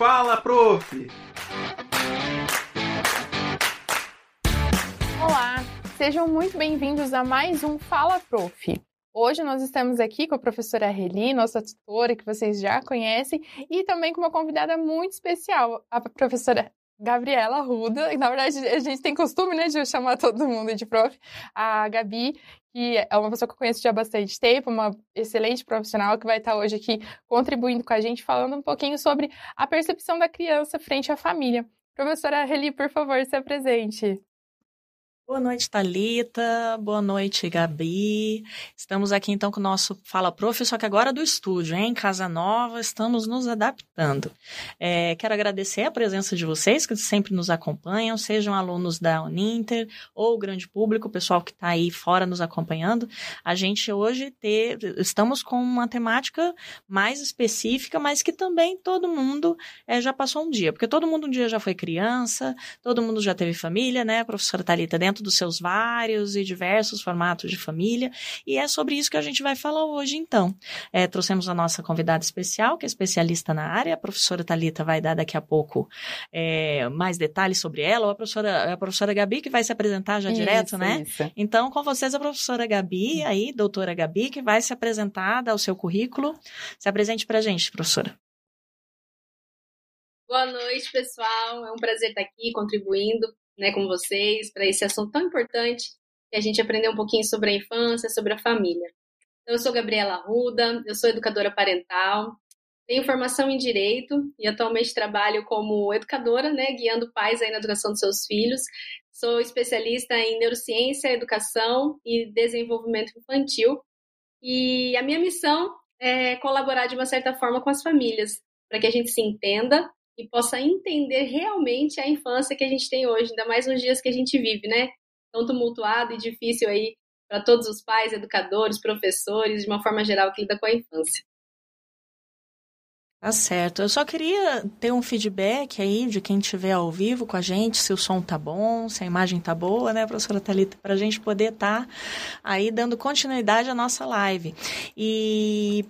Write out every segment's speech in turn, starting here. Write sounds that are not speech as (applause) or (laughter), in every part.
Fala, prof! Olá, sejam muito bem-vindos a mais um Fala, prof! Hoje nós estamos aqui com a professora Reli, nossa tutora, que vocês já conhecem, e também com uma convidada muito especial, a professora Gabriela Ruda. Na verdade, a gente tem costume, né, de chamar todo mundo de prof. A Gabi, que é uma pessoa que eu conheço já há bastante tempo, uma excelente profissional que vai estar hoje aqui contribuindo com a gente, falando um pouquinho sobre a percepção da criança frente à família. Professora Reli, por favor, se apresente. Boa noite, Talita. Boa noite, Gabi. Estamos aqui então com o nosso Fala Prof, só que agora do estúdio, hein? Casa nova, estamos nos adaptando. É, quero agradecer a presença de vocês que sempre nos acompanham, sejam alunos da Uninter ou o grande público, o pessoal que está aí fora nos acompanhando. A gente hoje ter, estamos com uma temática mais específica, mas que também todo mundo é, já passou um dia, porque todo mundo um dia já foi criança, todo mundo já teve família, né? Professora Talita dentro dentro dos seus vários e diversos formatos de família. E é sobre isso que a gente vai falar hoje, então. É, trouxemos a nossa convidada especial, que é especialista na área, a professora Talita vai dar daqui a pouco é, mais detalhes sobre ela, ou a professora, a professora Gabi, que vai se apresentar já isso, direto, né? Isso. Então, com vocês, a professora Gabi, aí, doutora Gabi, que vai se apresentar, dar o seu currículo. Se apresente para a gente, professora. Boa noite, pessoal. É um prazer estar aqui contribuindo né, com vocês para esse assunto tão importante que a gente aprendeu um pouquinho sobre a infância, sobre a família. Então, eu sou Gabriela Ruda, eu sou educadora parental, tenho formação em direito e atualmente trabalho como educadora, né, guiando pais aí na educação dos seus filhos. Sou especialista em neurociência, educação e desenvolvimento infantil. E a minha missão é colaborar de uma certa forma com as famílias, para que a gente se entenda e possa entender realmente a infância que a gente tem hoje, ainda mais nos dias que a gente vive, né? Tão tumultuado e difícil aí para todos os pais, educadores, professores, de uma forma geral que lida com a infância. Tá certo. Eu só queria ter um feedback aí de quem estiver ao vivo com a gente, se o som tá bom, se a imagem tá boa, né, professora Thalita, para a gente poder estar tá aí dando continuidade à nossa live. E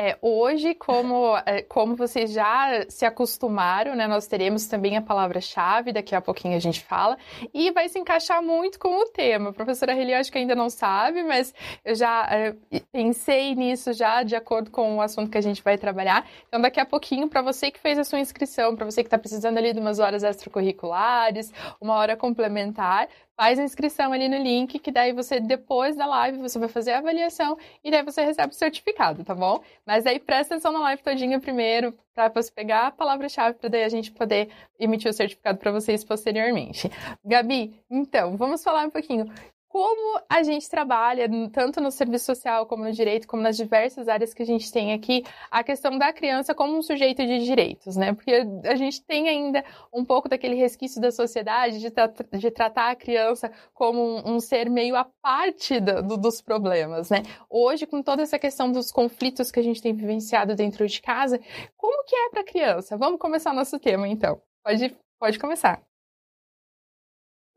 é, hoje, como, é, como vocês já se acostumaram, né, nós teremos também a palavra-chave, daqui a pouquinho a gente fala, e vai se encaixar muito com o tema. A professora Reli, acho que ainda não sabe, mas eu já é, pensei nisso já de acordo com o assunto que a gente vai trabalhar. Então, daqui a pouquinho, para você que fez a sua inscrição, para você que está precisando ali de umas horas extracurriculares, uma hora complementar, faz a inscrição ali no link, que daí você, depois da live, você vai fazer a avaliação e daí você recebe o certificado, tá bom? Mas aí presta atenção na live todinha primeiro, para você pegar a palavra-chave, para daí a gente poder emitir o certificado para vocês posteriormente. Gabi, então, vamos falar um pouquinho como a gente trabalha, tanto no serviço social como no direito, como nas diversas áreas que a gente tem aqui, a questão da criança como um sujeito de direitos, né? Porque a gente tem ainda um pouco daquele resquício da sociedade de, tra de tratar a criança como um, um ser meio à parte do, do, dos problemas, né? Hoje, com toda essa questão dos conflitos que a gente tem vivenciado dentro de casa, como que é para a criança? Vamos começar nosso tema, então. Pode, pode começar.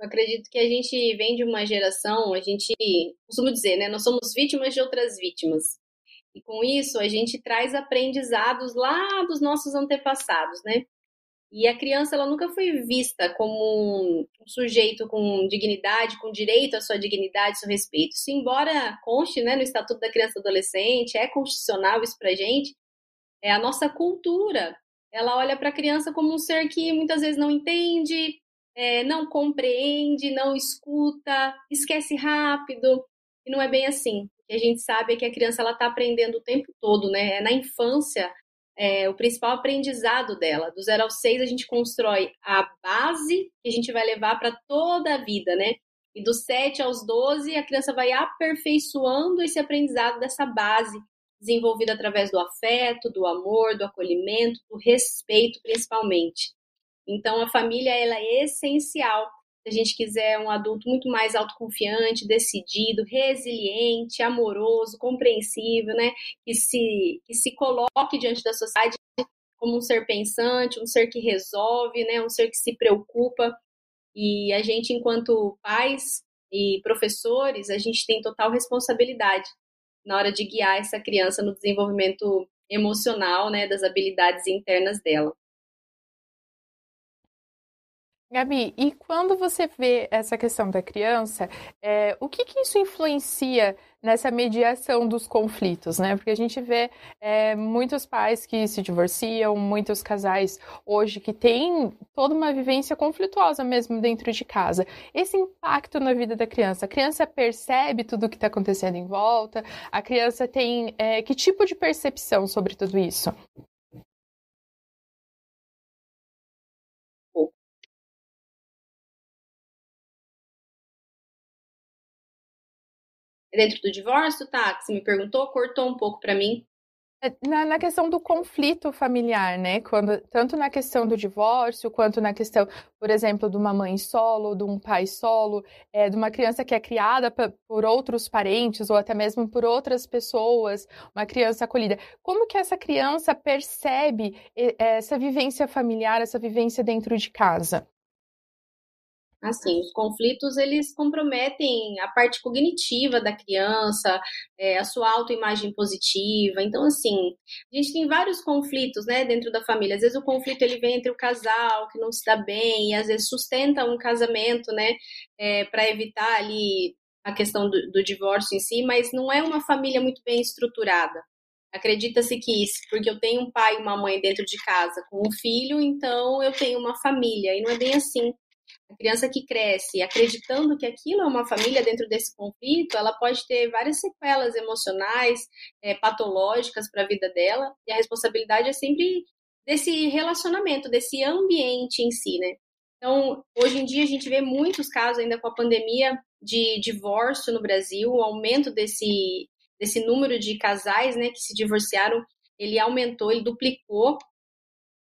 Eu acredito que a gente vem de uma geração, a gente costumo dizer, né? Nós somos vítimas de outras vítimas. E com isso a gente traz aprendizados lá dos nossos antepassados, né? E a criança ela nunca foi vista como um sujeito com dignidade, com direito à sua dignidade, seu respeito. Isso, embora conste né, no Estatuto da Criança e do Adolescente, é constitucional isso pra gente, é a nossa cultura. Ela olha para a criança como um ser que muitas vezes não entende, é, não compreende, não escuta, esquece rápido. E não é bem assim. A gente sabe é que a criança ela está aprendendo o tempo todo, né? É na infância é, o principal aprendizado dela. Do zero ao seis a gente constrói a base que a gente vai levar para toda a vida, né? E do 7 aos 12, a criança vai aperfeiçoando esse aprendizado dessa base, desenvolvida através do afeto, do amor, do acolhimento, do respeito, principalmente. Então, a família ela é essencial se a gente quiser um adulto muito mais autoconfiante, decidido, resiliente, amoroso, compreensível, né? Que se, que se coloque diante da sociedade como um ser pensante, um ser que resolve, né? Um ser que se preocupa. E a gente, enquanto pais e professores, a gente tem total responsabilidade na hora de guiar essa criança no desenvolvimento emocional, né, das habilidades internas dela. Gabi, e quando você vê essa questão da criança, é, o que, que isso influencia nessa mediação dos conflitos, né? Porque a gente vê é, muitos pais que se divorciam, muitos casais hoje que têm toda uma vivência conflituosa mesmo dentro de casa. Esse impacto na vida da criança, a criança percebe tudo o que está acontecendo em volta, a criança tem é, que tipo de percepção sobre tudo isso? Dentro do divórcio, tá? Que você me perguntou, cortou um pouco para mim. É, na, na, questão do conflito familiar, né? Quando, tanto na questão do divórcio, quanto na questão, por exemplo, de uma mãe solo, de um pai solo, é, de uma criança que é criada por outros parentes ou até mesmo por outras pessoas, uma criança acolhida. Como que essa criança percebe essa vivência familiar, essa vivência dentro de casa? Assim, os conflitos eles comprometem a parte cognitiva da criança, é, a sua autoimagem positiva. Então, assim, a gente tem vários conflitos, né, dentro da família. Às vezes o conflito ele vem entre o casal que não se dá bem, e às vezes sustenta um casamento, né, é, para evitar ali a questão do, do divórcio em si, mas não é uma família muito bem estruturada. Acredita-se que porque eu tenho um pai e uma mãe dentro de casa com um filho, então eu tenho uma família. E não é bem assim. A criança que cresce acreditando que aquilo é uma família dentro desse conflito, ela pode ter várias sequelas emocionais, é, patológicas para a vida dela, e a responsabilidade é sempre desse relacionamento, desse ambiente em si, né? Então, hoje em dia a gente vê muitos casos ainda com a pandemia de divórcio no Brasil, o aumento desse, desse número de casais, né, que se divorciaram, ele aumentou, ele duplicou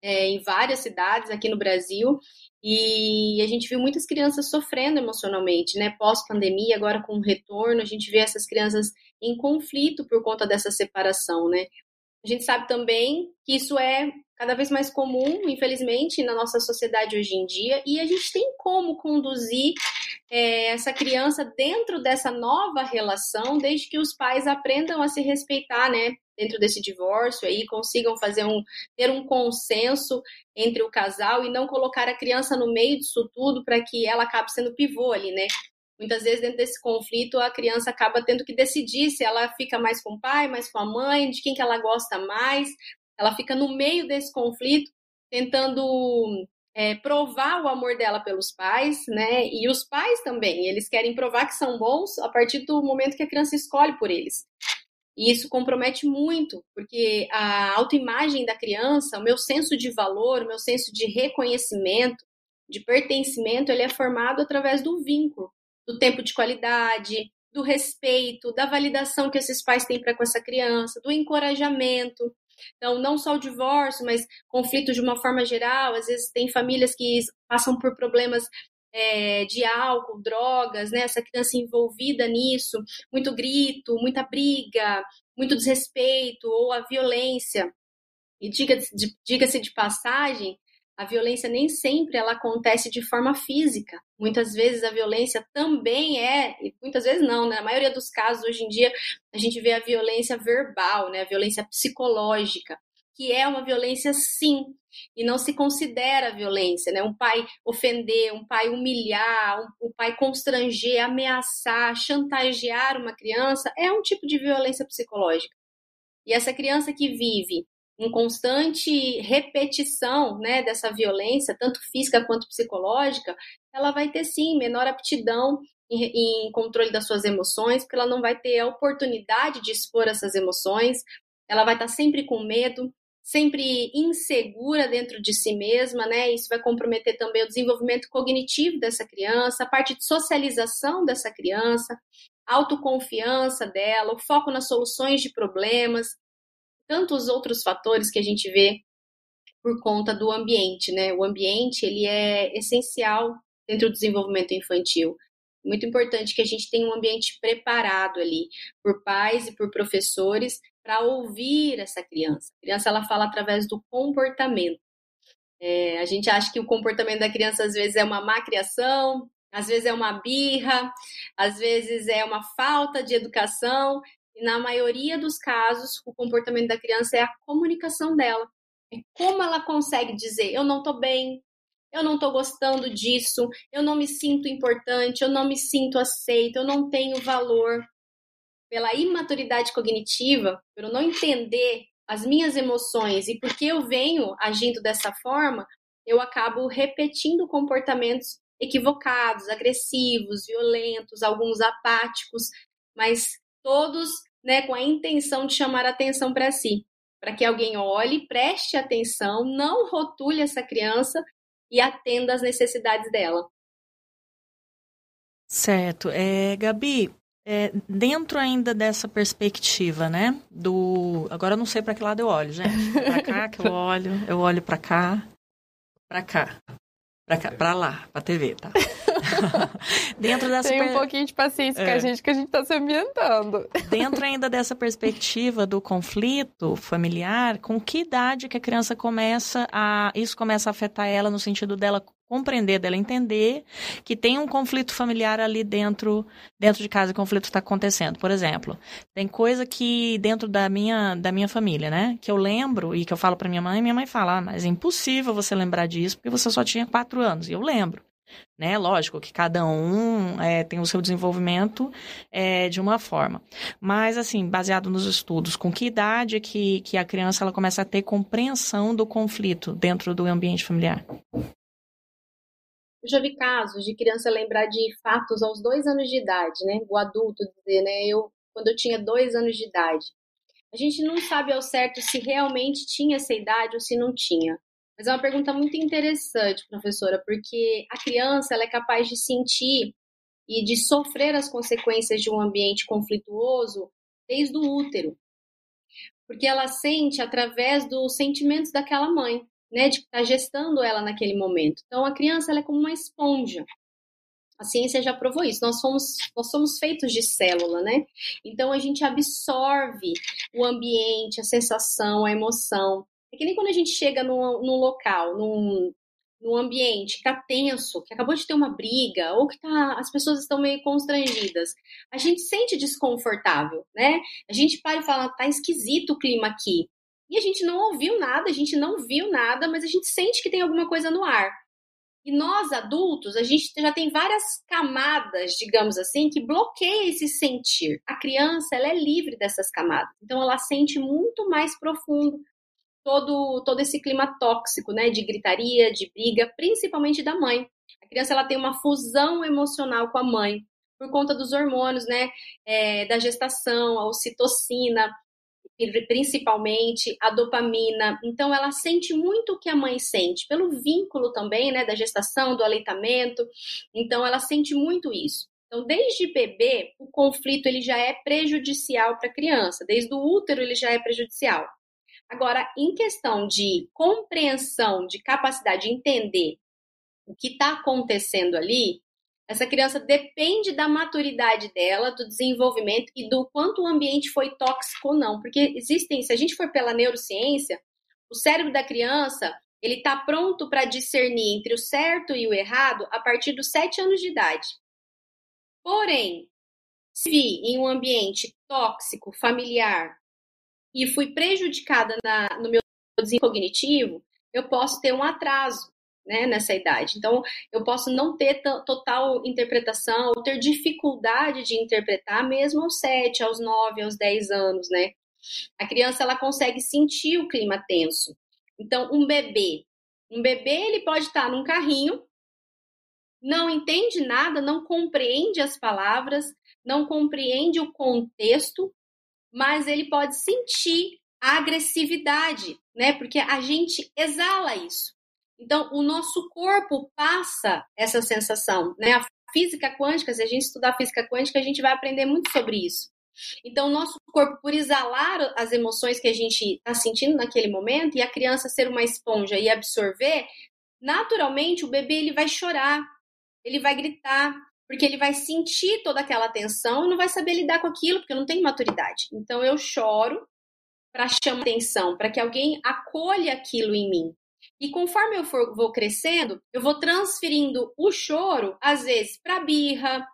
é, em várias cidades aqui no Brasil. E a gente viu muitas crianças sofrendo emocionalmente, né? Pós-pandemia, agora com o retorno, a gente vê essas crianças em conflito por conta dessa separação, né? A gente sabe também que isso é cada vez mais comum, infelizmente, na nossa sociedade hoje em dia, e a gente tem como conduzir é, essa criança dentro dessa nova relação, desde que os pais aprendam a se respeitar, né? dentro desse divórcio aí consigam fazer um ter um consenso entre o casal e não colocar a criança no meio disso tudo para que ela acabe sendo pivô ali, né? Muitas vezes dentro desse conflito a criança acaba tendo que decidir se ela fica mais com o pai, mais com a mãe, de quem que ela gosta mais. Ela fica no meio desse conflito tentando é, provar o amor dela pelos pais, né? E os pais também, eles querem provar que são bons a partir do momento que a criança escolhe por eles. E isso compromete muito, porque a autoimagem da criança, o meu senso de valor, o meu senso de reconhecimento, de pertencimento, ele é formado através do vínculo, do tempo de qualidade, do respeito, da validação que esses pais têm para com essa criança, do encorajamento. Então, não só o divórcio, mas conflitos de uma forma geral. Às vezes, tem famílias que passam por problemas é, de álcool, drogas, né? Essa criança envolvida nisso, muito grito, muita briga, muito desrespeito ou a violência. E diga-se de, de passagem, a violência nem sempre ela acontece de forma física. Muitas vezes a violência também é, e muitas vezes não, né? Na maioria dos casos hoje em dia a gente vê a violência verbal, né? A violência psicológica que é uma violência sim, e não se considera violência, né? Um pai ofender, um pai humilhar, um, um pai constranger, ameaçar, chantagear uma criança é um tipo de violência psicológica. E essa criança que vive em constante repetição, né, dessa violência, tanto física quanto psicológica, ela vai ter sim menor aptidão em, em controle das suas emoções, porque ela não vai ter a oportunidade de expor essas emoções, ela vai estar sempre com medo, sempre insegura dentro de si mesma, né? Isso vai comprometer também o desenvolvimento cognitivo dessa criança, a parte de socialização dessa criança, autoconfiança dela, o foco nas soluções de problemas, tantos outros fatores que a gente vê por conta do ambiente, né? O ambiente, ele é essencial dentro do desenvolvimento infantil. Muito importante que a gente tenha um ambiente preparado ali por pais e por professores para ouvir essa criança. A criança ela fala através do comportamento. É, a gente acha que o comportamento da criança às vezes é uma má criação, às vezes é uma birra, às vezes é uma falta de educação. E na maioria dos casos, o comportamento da criança é a comunicação dela. É como ela consegue dizer: eu não estou bem, eu não estou gostando disso, eu não me sinto importante, eu não me sinto aceito, eu não tenho valor. Pela imaturidade cognitiva, por não entender as minhas emoções e porque eu venho agindo dessa forma, eu acabo repetindo comportamentos equivocados, agressivos, violentos, alguns apáticos, mas todos né, com a intenção de chamar atenção para si, para que alguém olhe, preste atenção, não rotule essa criança e atenda às necessidades dela. Certo. É, Gabi, é, dentro ainda dessa perspectiva, né? Do. Agora eu não sei para que lado eu olho, gente. Para cá que eu (laughs) olho, eu olho para cá, para cá, para lá, para TV, tá? (laughs) dentro dessa Tem um per... pouquinho de paciência é. com a gente que a gente está se ambientando. Dentro ainda dessa perspectiva do conflito familiar, com que idade que a criança começa a isso começa a afetar ela no sentido dela compreender, dela entender que tem um conflito familiar ali dentro dentro de casa, o conflito está acontecendo. Por exemplo, tem coisa que dentro da minha da minha família, né, que eu lembro e que eu falo para minha mãe, minha mãe fala, ah, mas é impossível você lembrar disso porque você só tinha quatro anos. E eu lembro né? Lógico que cada um é, tem o seu desenvolvimento é, de uma forma. Mas, assim, baseado nos estudos, com que idade que, que a criança ela começa a ter compreensão do conflito dentro do ambiente familiar? Eu já vi casos de criança lembrar de fatos aos dois anos de idade, né? O adulto dizer, né? Eu, quando eu tinha dois anos de idade. A gente não sabe ao certo se realmente tinha essa idade ou se não tinha. Mas é uma pergunta muito interessante, professora, porque a criança ela é capaz de sentir e de sofrer as consequências de um ambiente conflituoso desde o útero. Porque ela sente através dos sentimentos daquela mãe, né, de estar tá gestando ela naquele momento. Então a criança ela é como uma esponja. A ciência já provou isso. Nós somos, nós somos feitos de célula, né? Então a gente absorve o ambiente, a sensação, a emoção. É que nem quando a gente chega num, num local, num, num ambiente que tá tenso, que acabou de ter uma briga, ou que tá, as pessoas estão meio constrangidas, a gente sente desconfortável, né? A gente para e fala, tá esquisito o clima aqui. E a gente não ouviu nada, a gente não viu nada, mas a gente sente que tem alguma coisa no ar. E nós, adultos, a gente já tem várias camadas, digamos assim, que bloqueiam esse sentir. A criança, ela é livre dessas camadas. Então, ela sente muito mais profundo, todo, todo esse clima tóxico, né, de gritaria, de briga, principalmente da mãe. A criança ela tem uma fusão emocional com a mãe por conta dos hormônios, né, é, da gestação, a ocitocina, principalmente a dopamina. Então ela sente muito o que a mãe sente, pelo vínculo também, né, da gestação, do aleitamento. Então ela sente muito isso. Então, desde bebê, o conflito ele já é prejudicial para a criança. Desde o útero ele já é prejudicial. Agora, em questão de compreensão, de capacidade de entender o que está acontecendo ali, essa criança depende da maturidade dela, do desenvolvimento e do quanto o ambiente foi tóxico ou não. Porque existem, se a gente for pela neurociência, o cérebro da criança ele está pronto para discernir entre o certo e o errado a partir dos sete anos de idade. Porém, se em um ambiente tóxico, familiar, e fui prejudicada na, no meu desenvolvimento cognitivo, eu posso ter um atraso né, nessa idade. Então, eu posso não ter total interpretação, ou ter dificuldade de interpretar mesmo aos 7, aos 9, aos 10 anos, né? A criança, ela consegue sentir o clima tenso. Então, um bebê, um bebê, ele pode estar num carrinho, não entende nada, não compreende as palavras, não compreende o contexto, mas ele pode sentir a agressividade, né? Porque a gente exala isso. Então, o nosso corpo passa essa sensação, né? A física quântica, se a gente estudar física quântica, a gente vai aprender muito sobre isso. Então, nosso corpo, por exalar as emoções que a gente está sentindo naquele momento, e a criança ser uma esponja e absorver, naturalmente o bebê ele vai chorar, ele vai gritar, porque ele vai sentir toda aquela tensão e não vai saber lidar com aquilo, porque não tem maturidade. Então eu choro para chamar atenção, para que alguém acolha aquilo em mim. E conforme eu for, vou crescendo, eu vou transferindo o choro, às vezes, para birra,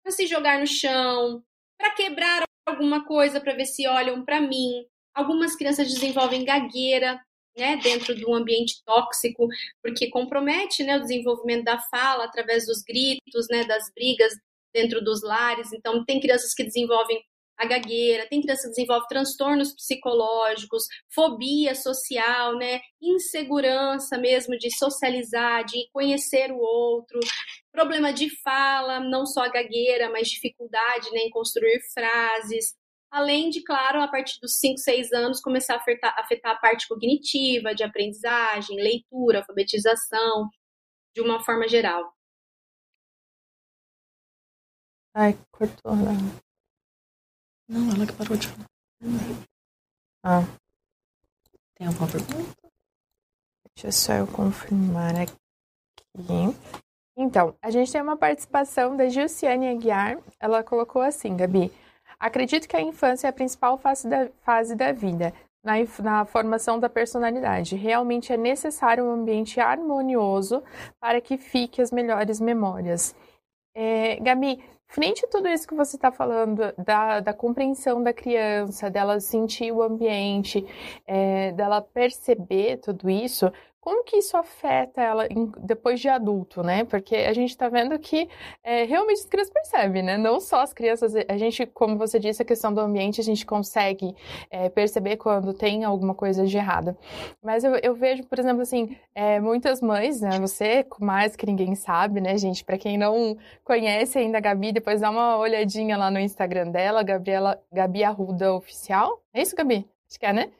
para se jogar no chão, para quebrar alguma coisa para ver se olham para mim. Algumas crianças desenvolvem gagueira, né, dentro de um ambiente tóxico, porque compromete, né, o desenvolvimento da fala através dos gritos, né, das brigas dentro dos lares. Então, tem crianças que desenvolvem a gagueira, tem criança que desenvolve transtornos psicológicos, fobia social, né, insegurança mesmo de socializar, de conhecer o outro, problema de fala, não só a gagueira, mas dificuldade né, em construir frases. Além de, claro, a partir dos 5, 6 anos, começar a afetar, afetar a parte cognitiva, de aprendizagem, leitura, alfabetização, de uma forma geral. Ai, cortou. Né? Não, ela que parou de falar. Ah. Tem alguma pergunta? Deixa só eu confirmar aqui. Então, a gente tem uma participação da Gilciane Aguiar. Ela colocou assim, Gabi. Acredito que a infância é a principal fase da, fase da vida, na, na formação da personalidade. Realmente é necessário um ambiente harmonioso para que fique as melhores memórias. É, Gabi, Frente a tudo isso que você está falando, da, da compreensão da criança, dela sentir o ambiente, é, dela perceber tudo isso, como que isso afeta ela em, depois de adulto, né? Porque a gente está vendo que é, realmente as crianças percebem, né? Não só as crianças, a gente, como você disse, a questão do ambiente, a gente consegue é, perceber quando tem alguma coisa de errado. Mas eu, eu vejo, por exemplo, assim, é, muitas mães, né? Você, mais que ninguém sabe, né, gente? Para quem não conhece ainda a Gabi, depois dá uma olhadinha lá no Instagram dela, Gabriela, Gabi Arruda Oficial. É isso, Gabi? Acho que é, né?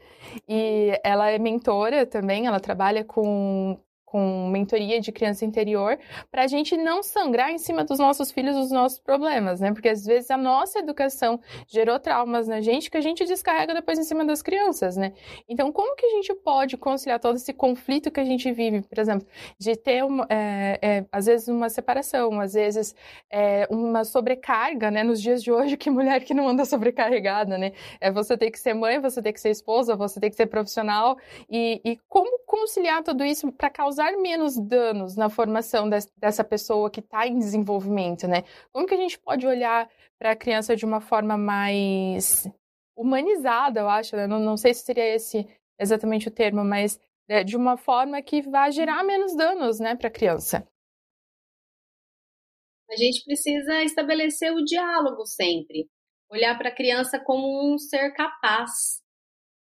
E ela é mentora também, ela trabalha com com mentoria de criança interior, para a gente não sangrar em cima dos nossos filhos os nossos problemas, né? Porque às vezes a nossa educação gerou traumas na gente que a gente descarrega depois em cima das crianças, né? Então, como que a gente pode conciliar todo esse conflito que a gente vive, por exemplo, de ter, uma, é, é, às vezes, uma separação, às vezes, é, uma sobrecarga, né? Nos dias de hoje, que mulher que não anda sobrecarregada, né? É você ter que ser mãe, você ter que ser esposa, você ter que ser profissional, e, e como conciliar tudo isso para causar menos danos na formação dessa pessoa que está em desenvolvimento, né? Como que a gente pode olhar para a criança de uma forma mais humanizada, eu acho, né? não, não sei se seria esse exatamente o termo, mas é, de uma forma que vá gerar menos danos, né, para a criança. A gente precisa estabelecer o diálogo sempre, olhar para a criança como um ser capaz.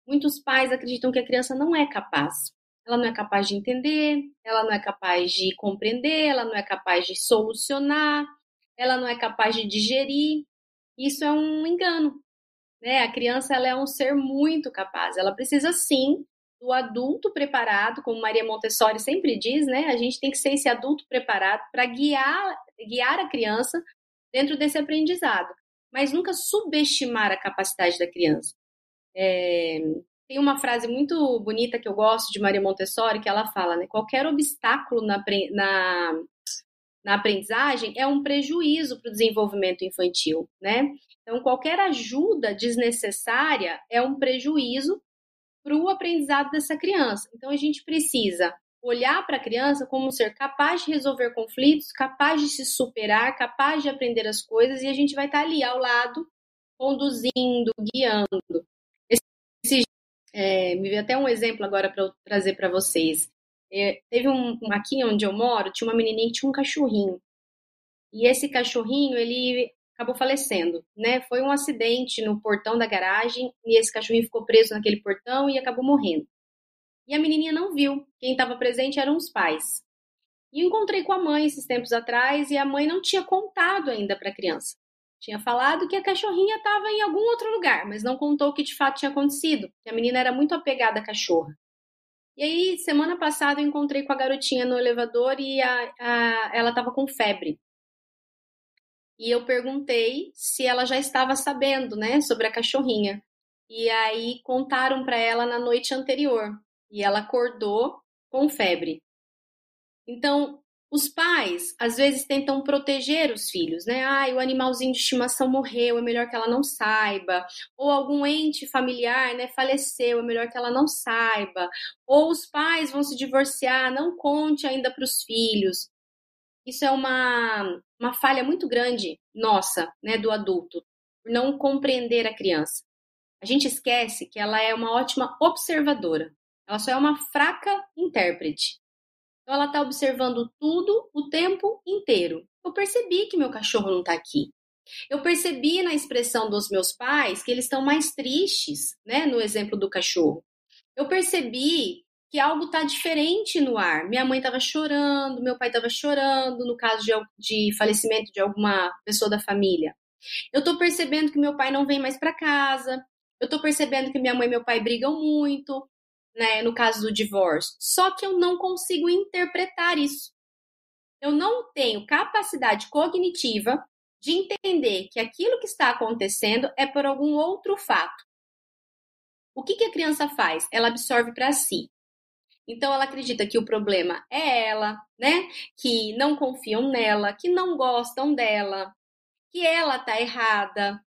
Muitos pais acreditam que a criança não é capaz ela não é capaz de entender, ela não é capaz de compreender, ela não é capaz de solucionar, ela não é capaz de digerir. Isso é um engano. Né? A criança ela é um ser muito capaz. Ela precisa sim do adulto preparado, como Maria Montessori sempre diz, né? A gente tem que ser esse adulto preparado para guiar, guiar a criança dentro desse aprendizado, mas nunca subestimar a capacidade da criança. É, tem uma frase muito bonita que eu gosto de Maria Montessori, que ela fala, né? Qualquer obstáculo na, na, na aprendizagem é um prejuízo para o desenvolvimento infantil, né? Então, qualquer ajuda desnecessária é um prejuízo para o aprendizado dessa criança. Então, a gente precisa olhar para a criança como um ser capaz de resolver conflitos, capaz de se superar, capaz de aprender as coisas, e a gente vai estar ali ao lado, conduzindo, guiando. É, me veio até um exemplo agora para trazer para vocês. É, teve um, aqui onde eu moro, tinha uma menininha que tinha um cachorrinho. E esse cachorrinho, ele acabou falecendo, né? Foi um acidente no portão da garagem e esse cachorrinho ficou preso naquele portão e acabou morrendo. E a menininha não viu. Quem estava presente eram os pais. E encontrei com a mãe esses tempos atrás e a mãe não tinha contado ainda para a criança. Tinha falado que a cachorrinha estava em algum outro lugar, mas não contou o que de fato tinha acontecido, a menina era muito apegada à cachorra. E aí, semana passada, eu encontrei com a garotinha no elevador e a, a, ela estava com febre. E eu perguntei se ela já estava sabendo, né, sobre a cachorrinha. E aí contaram para ela na noite anterior. E ela acordou com febre. Então, os pais, às vezes, tentam proteger os filhos, né? Ah, o animalzinho de estimação morreu, é melhor que ela não saiba. Ou algum ente familiar, né, faleceu, é melhor que ela não saiba. Ou os pais vão se divorciar, não conte ainda para os filhos. Isso é uma, uma falha muito grande nossa, né, do adulto. por não compreender a criança. A gente esquece que ela é uma ótima observadora. Ela só é uma fraca intérprete. Então ela está observando tudo o tempo inteiro. Eu percebi que meu cachorro não está aqui. Eu percebi na expressão dos meus pais que eles estão mais tristes, né? No exemplo do cachorro. Eu percebi que algo está diferente no ar. Minha mãe estava chorando, meu pai estava chorando, no caso de, de, falecimento de alguma pessoa da família. Eu estou percebendo que meu pai não vem mais para casa. Eu estou percebendo que minha mãe e meu pai brigam muito, né? No caso do divórcio. Só que eu não consigo interpretar isso. Eu não tenho capacidade cognitiva de entender que aquilo que está acontecendo é por algum outro fato. O que, que a criança faz? Ela absorve para si. Então ela acredita que o problema é ela, né? Que não confiam nela, que não gostam dela, que ela está errada.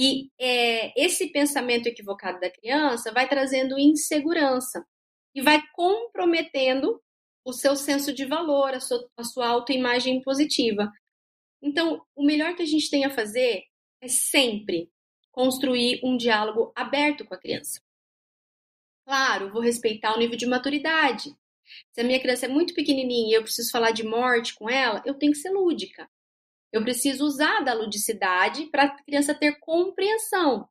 E é, esse pensamento equivocado da criança vai trazendo insegurança e vai comprometendo o seu senso de valor, a sua, a sua autoimagem positiva. Então, o melhor que a gente tem a fazer é sempre construir um diálogo aberto com a criança. Claro, vou respeitar o nível de maturidade. Se a minha criança é muito pequenininha e eu preciso falar de morte com ela, eu tenho que ser lúdica. Eu preciso usar da ludicidade para a criança ter compreensão.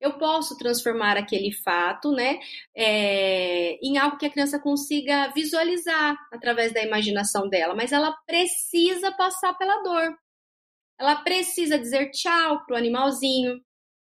Eu posso transformar aquele fato, né, é, em algo que a criança consiga visualizar através da imaginação dela, mas ela precisa passar pela dor. Ela precisa dizer tchau pro animalzinho.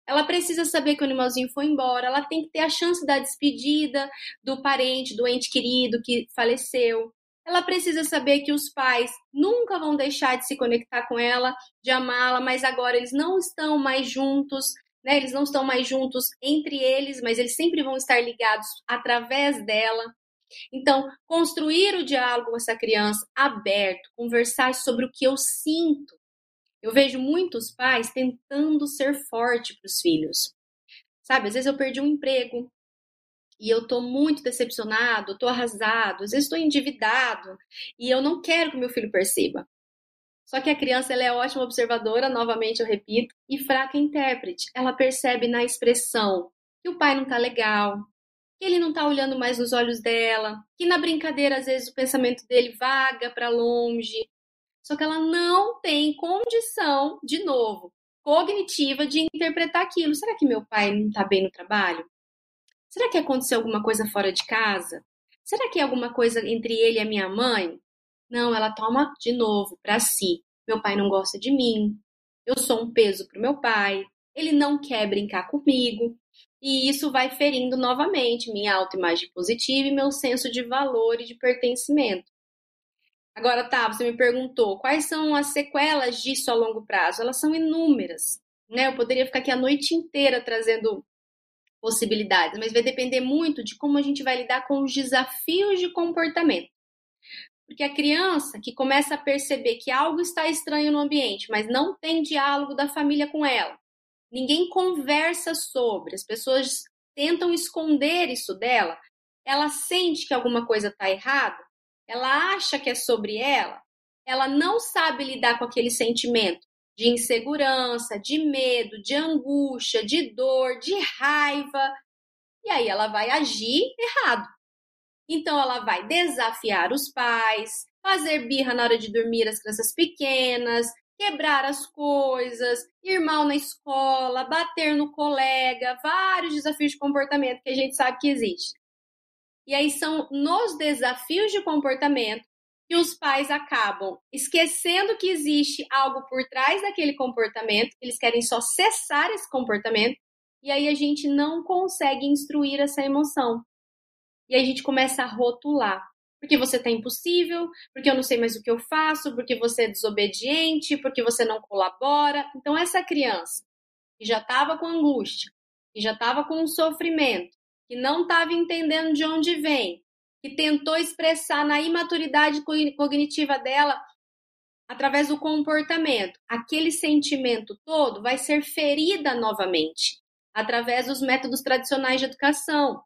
Ela precisa saber que o animalzinho foi embora. Ela tem que ter a chance da despedida do parente, do ente querido que faleceu. Ela precisa saber que os pais nunca vão deixar de se conectar com ela, de amá-la, mas agora eles não estão mais juntos, né? Eles não estão mais juntos entre eles, mas eles sempre vão estar ligados através dela. Então, construir o diálogo com essa criança aberto, conversar sobre o que eu sinto, eu vejo muitos pais tentando ser forte para os filhos. Sabe, às vezes eu perdi um emprego e eu tô muito decepcionado, tô arrasado, às vezes estou endividado e eu não quero que meu filho perceba. Só que a criança ela é ótima observadora, novamente eu repito, e fraca intérprete. Ela percebe na expressão que o pai não tá legal, que ele não tá olhando mais nos olhos dela, que na brincadeira às vezes o pensamento dele vaga para longe, só que ela não tem condição, de novo, cognitiva de interpretar aquilo. Será que meu pai não está bem no trabalho? Será que aconteceu alguma coisa fora de casa? Será que é alguma coisa entre ele e a minha mãe? Não, ela toma de novo para si. Meu pai não gosta de mim. Eu sou um peso para meu pai. Ele não quer brincar comigo. E isso vai ferindo novamente minha autoimagem positiva e meu senso de valor e de pertencimento. Agora, tá, você me perguntou quais são as sequelas disso a longo prazo. Elas são inúmeras, né? Eu poderia ficar aqui a noite inteira trazendo possibilidades, mas vai depender muito de como a gente vai lidar com os desafios de comportamento. Porque a criança que começa a perceber que algo está estranho no ambiente, mas não tem diálogo da família com ela, ninguém conversa sobre, as pessoas tentam esconder isso dela, ela sente que alguma coisa está errada, ela acha que é sobre ela, ela não sabe lidar com aquele sentimento de insegurança, de medo, de angústia, de dor, de raiva, e aí ela vai agir errado. Então ela vai desafiar os pais, fazer birra na hora de dormir as crianças pequenas, quebrar as coisas, ir mal na escola, bater no colega, vários desafios de comportamento que a gente sabe que existe. E aí são nos desafios de comportamento que os pais acabam esquecendo que existe algo por trás daquele comportamento, eles querem só cessar esse comportamento, e aí a gente não consegue instruir essa emoção. E aí a gente começa a rotular. Porque você tá impossível, porque eu não sei mais o que eu faço, porque você é desobediente, porque você não colabora. Então, essa criança que já estava com angústia, que já estava com um sofrimento, que não estava entendendo de onde vem, que tentou expressar na imaturidade cognitiva dela através do comportamento, aquele sentimento todo vai ser ferida novamente através dos métodos tradicionais de educação,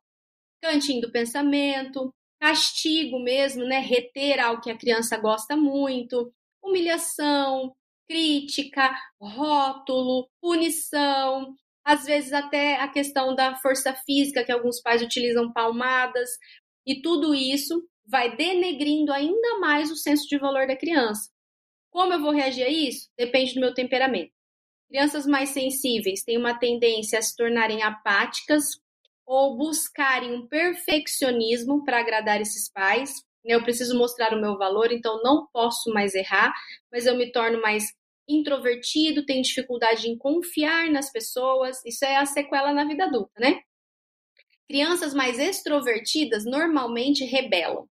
cantinho do pensamento, castigo mesmo, né, reter algo que a criança gosta muito, humilhação, crítica, rótulo, punição, às vezes até a questão da força física, que alguns pais utilizam palmadas, e tudo isso vai denegrindo ainda mais o senso de valor da criança. Como eu vou reagir a isso? Depende do meu temperamento. Crianças mais sensíveis têm uma tendência a se tornarem apáticas ou buscarem um perfeccionismo para agradar esses pais. Eu preciso mostrar o meu valor, então não posso mais errar, mas eu me torno mais introvertido, tenho dificuldade em confiar nas pessoas. Isso é a sequela na vida adulta, né? Crianças mais extrovertidas normalmente rebelam.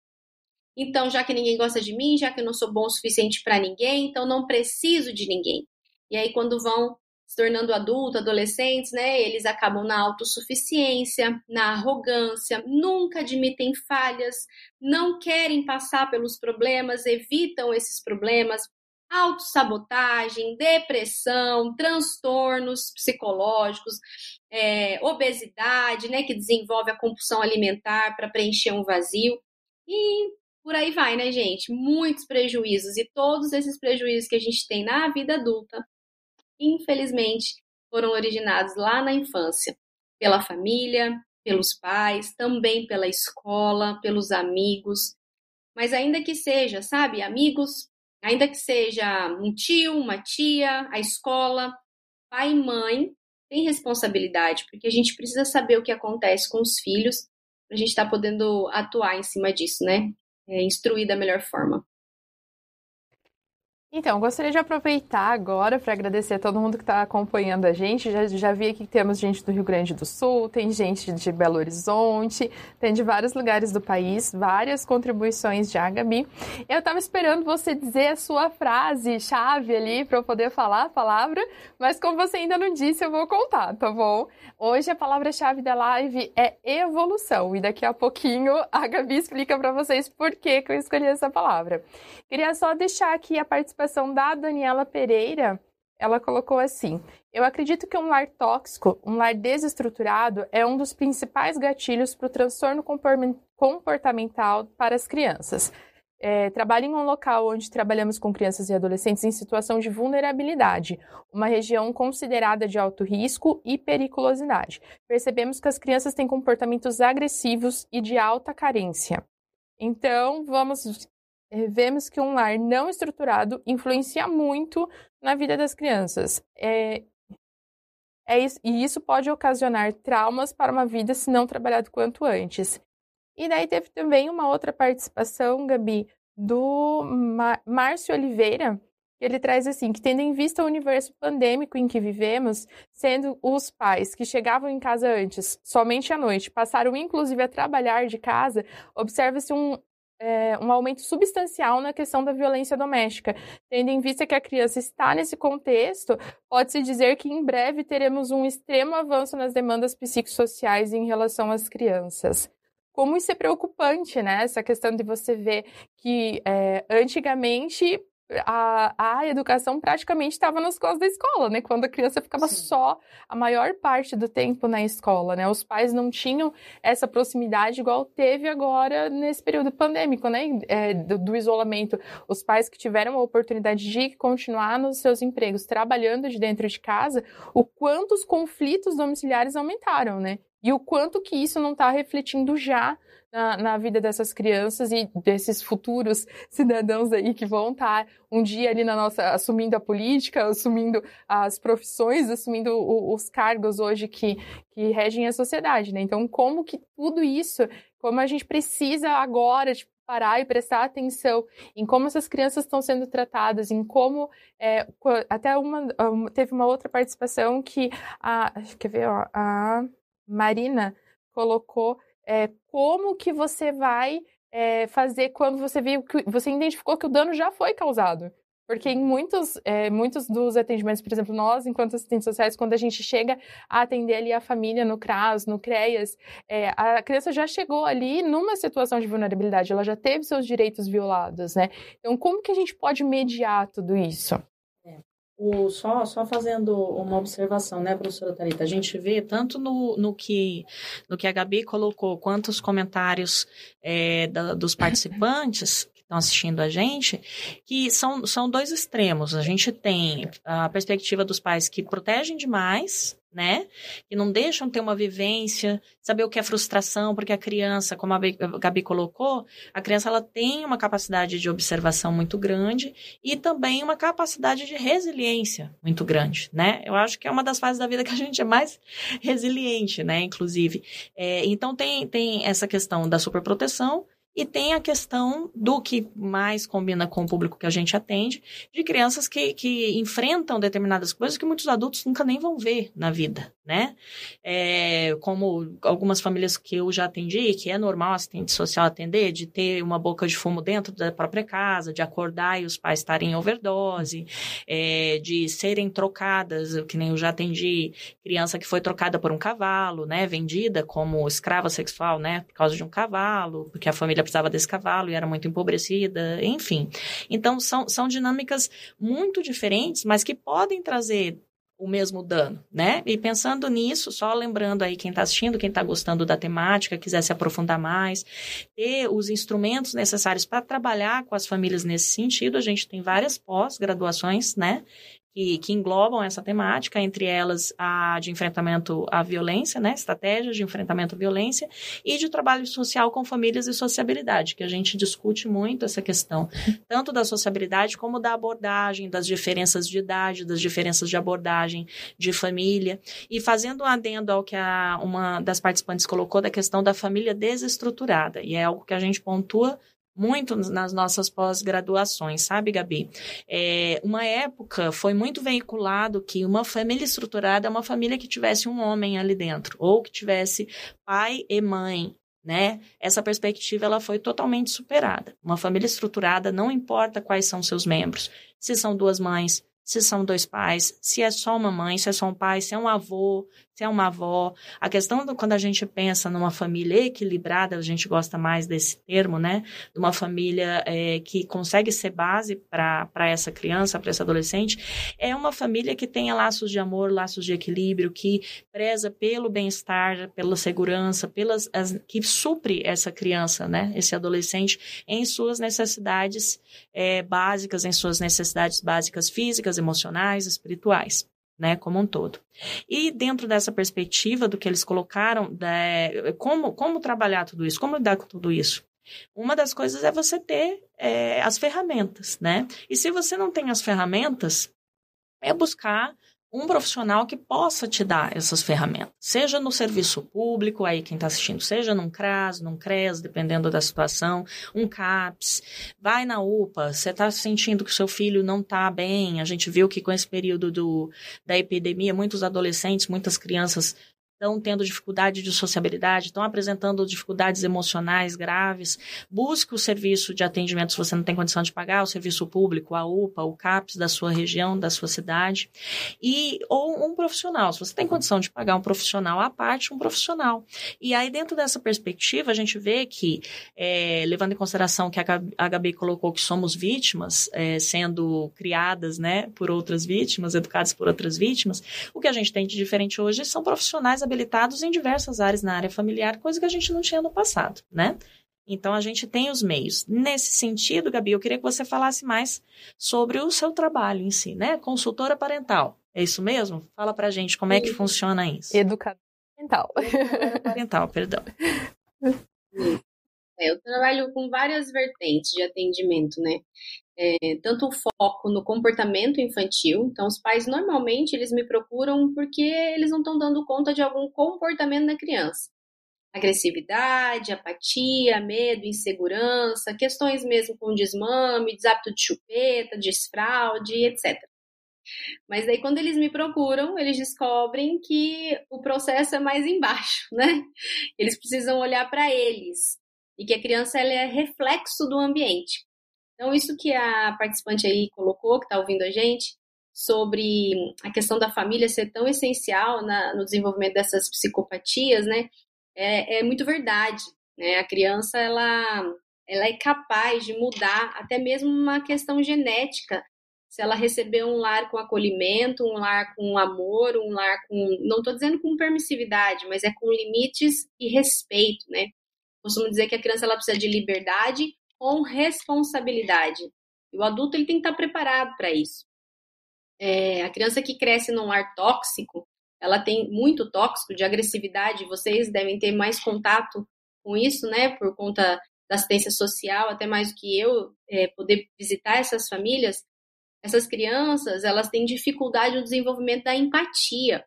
Então, já que ninguém gosta de mim, já que eu não sou bom o suficiente para ninguém, então não preciso de ninguém. E aí, quando vão se tornando adultos, adolescentes, né, eles acabam na autossuficiência, na arrogância, nunca admitem falhas, não querem passar pelos problemas, evitam esses problemas, autossabotagem, depressão, transtornos psicológicos, é, obesidade, né, que desenvolve a compulsão alimentar para preencher um vazio. E por aí vai, né, gente? Muitos prejuízos. E todos esses prejuízos que a gente tem na vida adulta, infelizmente, foram originados lá na infância, pela família, pelos pais, também pela escola, pelos amigos. Mas ainda que seja, sabe, amigos, ainda que seja um tio, uma tia, a escola, pai e mãe têm responsabilidade, porque a gente precisa saber o que acontece com os filhos para a gente estar tá podendo atuar em cima disso, né? é, instruir da melhor forma. Então, gostaria de aproveitar agora para agradecer a todo mundo que está acompanhando a gente. Já, já vi aqui que temos gente do Rio Grande do Sul, tem gente de Belo Horizonte, tem de vários lugares do país, várias contribuições de Gabi. Eu estava esperando você dizer a sua frase chave ali para eu poder falar a palavra, mas como você ainda não disse, eu vou contar, tá bom? Hoje a palavra-chave da live é evolução e daqui a pouquinho a Gabi explica para vocês por que, que eu escolhi essa palavra. Queria só deixar aqui a participação da Daniela Pereira. Ela colocou assim: Eu acredito que um lar tóxico, um lar desestruturado, é um dos principais gatilhos para o transtorno comportamental para as crianças. É, trabalho em um local onde trabalhamos com crianças e adolescentes em situação de vulnerabilidade, uma região considerada de alto risco e periculosidade. Percebemos que as crianças têm comportamentos agressivos e de alta carência. Então, vamos vemos que um lar não estruturado influencia muito na vida das crianças. É, é isso, e isso pode ocasionar traumas para uma vida se não trabalhado quanto antes. E daí teve também uma outra participação, Gabi, do Márcio Oliveira, ele traz assim, que tendo em vista o universo pandêmico em que vivemos, sendo os pais que chegavam em casa antes, somente à noite, passaram inclusive a trabalhar de casa, observa-se um, é, um aumento substancial na questão da violência doméstica. Tendo em vista que a criança está nesse contexto, pode-se dizer que em breve teremos um extremo avanço nas demandas psicossociais em relação às crianças. Como isso é preocupante, né? Essa questão de você ver que é, antigamente a, a educação praticamente estava nas costas da escola, né? Quando a criança ficava Sim. só a maior parte do tempo na escola, né? Os pais não tinham essa proximidade igual teve agora nesse período pandêmico, né? É, do, do, isolamento. Os pais que tiveram a oportunidade de continuar nos seus empregos, trabalhando de dentro de casa, o quanto os conflitos domiciliares aumentaram, né? E o quanto que isso não está refletindo já na, na, vida dessas crianças e desses futuros cidadãos aí que vão estar tá um dia ali na nossa, assumindo a política, assumindo as profissões, assumindo o, os cargos hoje que, que regem a sociedade, né? Então, como que tudo isso, como a gente precisa agora, tipo, parar e prestar atenção em como essas crianças estão sendo tratadas, em como é, até uma, teve uma outra participação que a quer ver ó, a Marina colocou é, como que você vai é, fazer quando você viu que você identificou que o dano já foi causado. Porque em muitos, é, muitos dos atendimentos, por exemplo, nós, enquanto assistentes sociais, quando a gente chega a atender ali a família no CRAS, no CREAS, é, a criança já chegou ali numa situação de vulnerabilidade, ela já teve seus direitos violados, né? Então, como que a gente pode mediar tudo isso? O, só, só fazendo uma observação, né, professora Tarita? A gente vê tanto no, no, que, no que a Gabi colocou, quanto os comentários é, da, dos participantes, estão assistindo a gente, que são, são dois extremos. A gente tem a perspectiva dos pais que protegem demais, né? Que não deixam ter uma vivência, saber o que é frustração, porque a criança, como a Gabi colocou, a criança ela tem uma capacidade de observação muito grande e também uma capacidade de resiliência muito grande, né? Eu acho que é uma das fases da vida que a gente é mais resiliente, né? Inclusive. É, então tem, tem essa questão da superproteção, e tem a questão do que mais combina com o público que a gente atende, de crianças que, que enfrentam determinadas coisas que muitos adultos nunca nem vão ver na vida, né? É, como algumas famílias que eu já atendi, que é normal assistente social atender, de ter uma boca de fumo dentro da própria casa, de acordar e os pais estarem em overdose, é, de serem trocadas, que nem eu já atendi, criança que foi trocada por um cavalo, né? Vendida como escrava sexual, né? Por causa de um cavalo, porque a família precisava desse cavalo e era muito empobrecida, enfim. Então, são, são dinâmicas muito diferentes, mas que podem trazer o mesmo dano, né? E pensando nisso, só lembrando aí quem está assistindo, quem está gostando da temática, quiser se aprofundar mais, ter os instrumentos necessários para trabalhar com as famílias nesse sentido, a gente tem várias pós-graduações, né? Que, que, englobam essa temática, entre elas a de enfrentamento à violência, né, estratégias de enfrentamento à violência, e de trabalho social com famílias e sociabilidade, que a gente discute muito essa questão, tanto da sociabilidade como da abordagem, das diferenças de idade, das diferenças de abordagem de família, e fazendo um adendo ao que a, uma das participantes colocou da questão da família desestruturada, e é algo que a gente pontua muito nas nossas pós-graduações, sabe, Gabi? É, uma época foi muito veiculado que uma família estruturada é uma família que tivesse um homem ali dentro, ou que tivesse pai e mãe, né? Essa perspectiva ela foi totalmente superada. Uma família estruturada não importa quais são seus membros, se são duas mães, se são dois pais, se é só uma mãe, se é só um pai, se é um avô, se é uma avó. A questão do, quando a gente pensa numa família equilibrada, a gente gosta mais desse termo, né? De uma família é, que consegue ser base para essa criança, para esse adolescente, é uma família que tenha laços de amor, laços de equilíbrio, que preza pelo bem-estar, pela segurança, pelas as, que supre essa criança, né? Esse adolescente em suas necessidades é, básicas, em suas necessidades básicas físicas, emocionais, espirituais né, como um todo. E dentro dessa perspectiva do que eles colocaram, da, como, como trabalhar tudo isso, como lidar com tudo isso? Uma das coisas é você ter é, as ferramentas, né? E se você não tem as ferramentas, é buscar um profissional que possa te dar essas ferramentas, seja no serviço público, aí quem está assistindo, seja num CRAS, num CRES, dependendo da situação, um CAPS, vai na UPA, você está sentindo que seu filho não está bem, a gente viu que com esse período do, da epidemia, muitos adolescentes, muitas crianças estão tendo dificuldade de sociabilidade, estão apresentando dificuldades emocionais graves, busque o serviço de atendimento se você não tem condição de pagar, o serviço público, a UPA, o CAPS da sua região, da sua cidade, e ou um profissional. Se você tem condição de pagar um profissional à parte, um profissional. E aí, dentro dessa perspectiva, a gente vê que, é, levando em consideração que a Gabi colocou que somos vítimas, é, sendo criadas né, por outras vítimas, educadas por outras vítimas, o que a gente tem de diferente hoje são profissionais habilitados em diversas áreas na área familiar, coisa que a gente não tinha no passado, né? Então, a gente tem os meios. Nesse sentido, Gabi, eu queria que você falasse mais sobre o seu trabalho em si, né? Consultora parental. É isso mesmo? Fala pra gente como é que funciona isso. Educadora parental. Educadora parental, perdão. (laughs) É, eu trabalho com várias vertentes de atendimento, né? É, tanto o foco no comportamento infantil, então os pais normalmente eles me procuram porque eles não estão dando conta de algum comportamento da criança. Agressividade, apatia, medo, insegurança, questões mesmo com desmame, desapto de chupeta, desfraude, etc. Mas daí quando eles me procuram, eles descobrem que o processo é mais embaixo, (laughs) né? Eles precisam olhar para eles e que a criança ela é reflexo do ambiente. Então, isso que a participante aí colocou, que está ouvindo a gente, sobre a questão da família ser tão essencial na, no desenvolvimento dessas psicopatias, né? É, é, muito verdade. Né? A criança, ela, ela é capaz de mudar até mesmo uma questão genética. Se ela receber um lar com acolhimento, um lar com amor, um lar com. Não estou dizendo com permissividade, mas é com limites e respeito, né? costumo dizer que a criança ela precisa de liberdade com responsabilidade. E o adulto ele tem que estar preparado para isso. É, a criança que cresce num ar tóxico, ela tem muito tóxico de agressividade. Vocês devem ter mais contato com isso, né? Por conta da assistência social, até mais do que eu, é, poder visitar essas famílias. Essas crianças, elas têm dificuldade no desenvolvimento da empatia.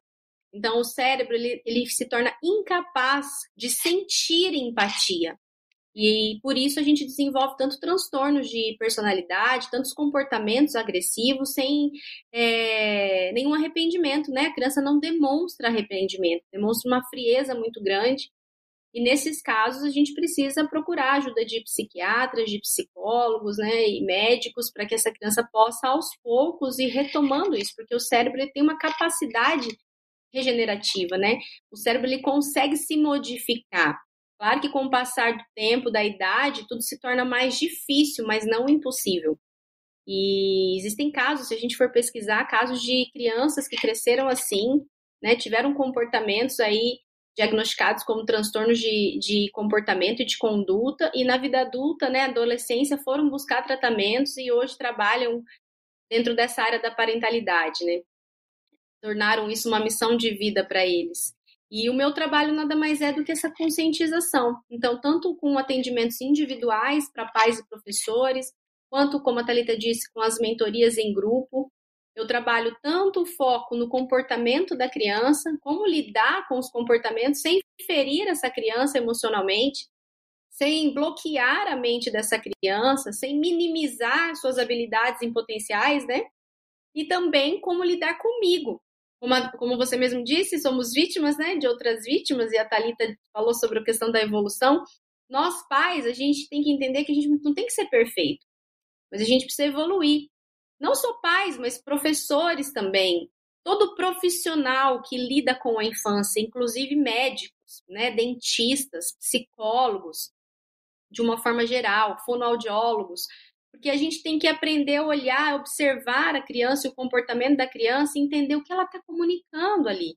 Então, o cérebro ele, ele se torna incapaz de sentir empatia. E por isso a gente desenvolve tanto transtornos de personalidade, tantos comportamentos agressivos sem é, nenhum arrependimento, né? A criança não demonstra arrependimento, demonstra uma frieza muito grande. E nesses casos a gente precisa procurar ajuda de psiquiatras, de psicólogos, né, e médicos para que essa criança possa aos poucos ir retomando isso, porque o cérebro tem uma capacidade regenerativa, né? O cérebro ele consegue se modificar. Claro que com o passar do tempo, da idade, tudo se torna mais difícil, mas não impossível. E existem casos, se a gente for pesquisar, casos de crianças que cresceram assim, né, tiveram comportamentos aí diagnosticados como transtornos de, de comportamento e de conduta, e na vida adulta, né, adolescência, foram buscar tratamentos e hoje trabalham dentro dessa área da parentalidade, né? tornaram isso uma missão de vida para eles. E o meu trabalho nada mais é do que essa conscientização. Então, tanto com atendimentos individuais para pais e professores, quanto, como a Thalita disse, com as mentorias em grupo. Eu trabalho tanto o foco no comportamento da criança, como lidar com os comportamentos sem ferir essa criança emocionalmente, sem bloquear a mente dessa criança, sem minimizar suas habilidades em potenciais, né? E também como lidar comigo, como, a, como você mesmo disse, somos vítimas né, de outras vítimas, e a Thalita falou sobre a questão da evolução. Nós, pais, a gente tem que entender que a gente não tem que ser perfeito, mas a gente precisa evoluir. Não só pais, mas professores também. Todo profissional que lida com a infância, inclusive médicos, né, dentistas, psicólogos, de uma forma geral, fonoaudiólogos, porque a gente tem que aprender a olhar, observar a criança o comportamento da criança entender o que ela está comunicando ali.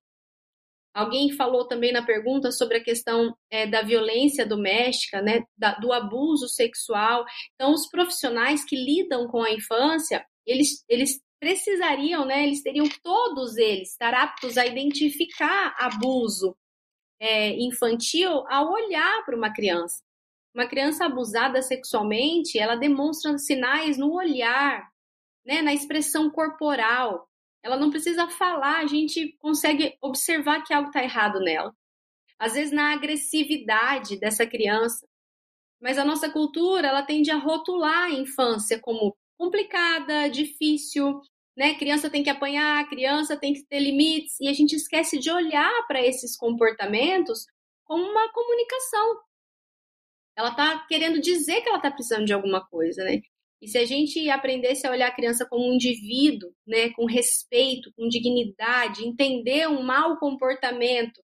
Alguém falou também na pergunta sobre a questão é, da violência doméstica, né, da, do abuso sexual. Então, os profissionais que lidam com a infância, eles, eles precisariam, né, eles teriam todos eles estar aptos a identificar abuso é, infantil ao olhar para uma criança. Uma criança abusada sexualmente, ela demonstra sinais no olhar, né, na expressão corporal. Ela não precisa falar, a gente consegue observar que algo está errado nela. Às vezes na agressividade dessa criança. Mas a nossa cultura, ela tende a rotular a infância como complicada, difícil, né? Criança tem que apanhar, criança tem que ter limites, e a gente esquece de olhar para esses comportamentos como uma comunicação, ela está querendo dizer que ela está precisando de alguma coisa, né? E se a gente aprendesse a olhar a criança como um indivíduo, né, com respeito, com dignidade, entender um mau comportamento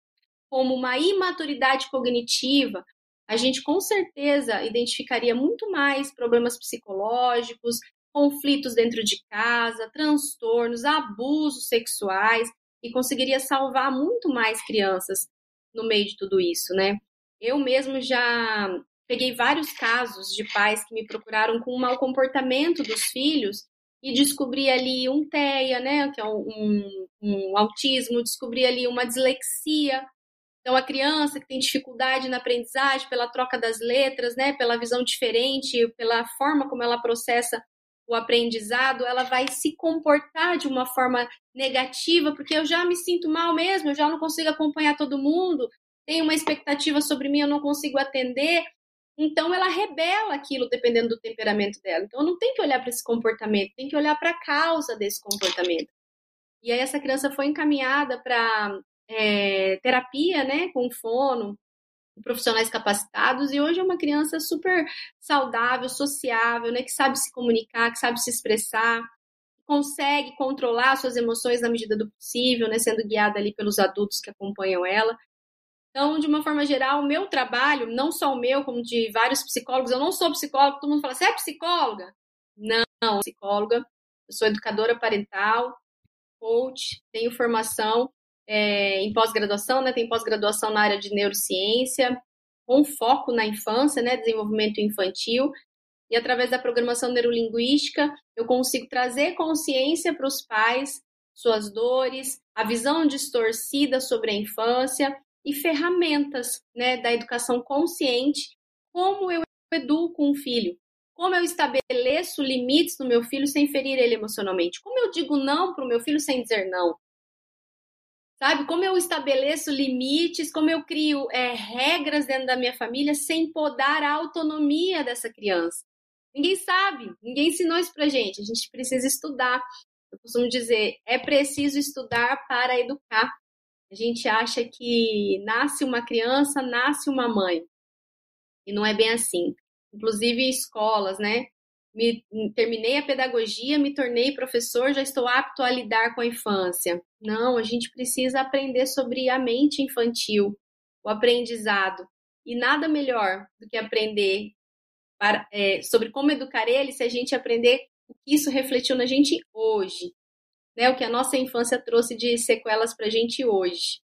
como uma imaturidade cognitiva, a gente com certeza identificaria muito mais problemas psicológicos, conflitos dentro de casa, transtornos, abusos sexuais e conseguiria salvar muito mais crianças no meio de tudo isso, né? Eu mesmo já peguei vários casos de pais que me procuraram com um mau comportamento dos filhos e descobri ali um TEA, né, que é um, um autismo, descobri ali uma dislexia. Então, a criança que tem dificuldade na aprendizagem pela troca das letras, né, pela visão diferente, pela forma como ela processa o aprendizado, ela vai se comportar de uma forma negativa, porque eu já me sinto mal mesmo, eu já não consigo acompanhar todo mundo, tem uma expectativa sobre mim, eu não consigo atender. Então ela rebela aquilo dependendo do temperamento dela. Então não tem que olhar para esse comportamento, tem que olhar para a causa desse comportamento. E aí essa criança foi encaminhada para é, terapia, né, com fono, profissionais capacitados e hoje é uma criança super saudável, sociável, né, que sabe se comunicar, que sabe se expressar, consegue controlar suas emoções na medida do possível, né, sendo guiada ali pelos adultos que acompanham ela. Então, de uma forma geral, o meu trabalho, não só o meu, como de vários psicólogos, eu não sou psicóloga, todo mundo fala, você é psicóloga? Não, psicóloga, eu sou educadora parental, coach, tenho formação é, em pós-graduação, né? Tenho pós-graduação na área de neurociência, com foco na infância, né? Desenvolvimento infantil. e através da programação neurolinguística eu consigo trazer consciência para os pais, suas dores, a visão distorcida sobre a infância e ferramentas né, da educação consciente, como eu educo um filho, como eu estabeleço limites no meu filho sem ferir ele emocionalmente, como eu digo não para o meu filho sem dizer não, sabe? Como eu estabeleço limites, como eu crio é, regras dentro da minha família sem podar a autonomia dessa criança. Ninguém sabe, ninguém ensinou isso pra gente. A gente precisa estudar. Eu costumo dizer, é preciso estudar para educar. A gente acha que nasce uma criança, nasce uma mãe. E não é bem assim. Inclusive escolas, né? Me, terminei a pedagogia, me tornei professor, já estou apto a lidar com a infância. Não, a gente precisa aprender sobre a mente infantil, o aprendizado. E nada melhor do que aprender para, é, sobre como educar ele se a gente aprender o que isso refletiu na gente hoje. Né? O que a nossa infância trouxe de sequelas para a gente hoje.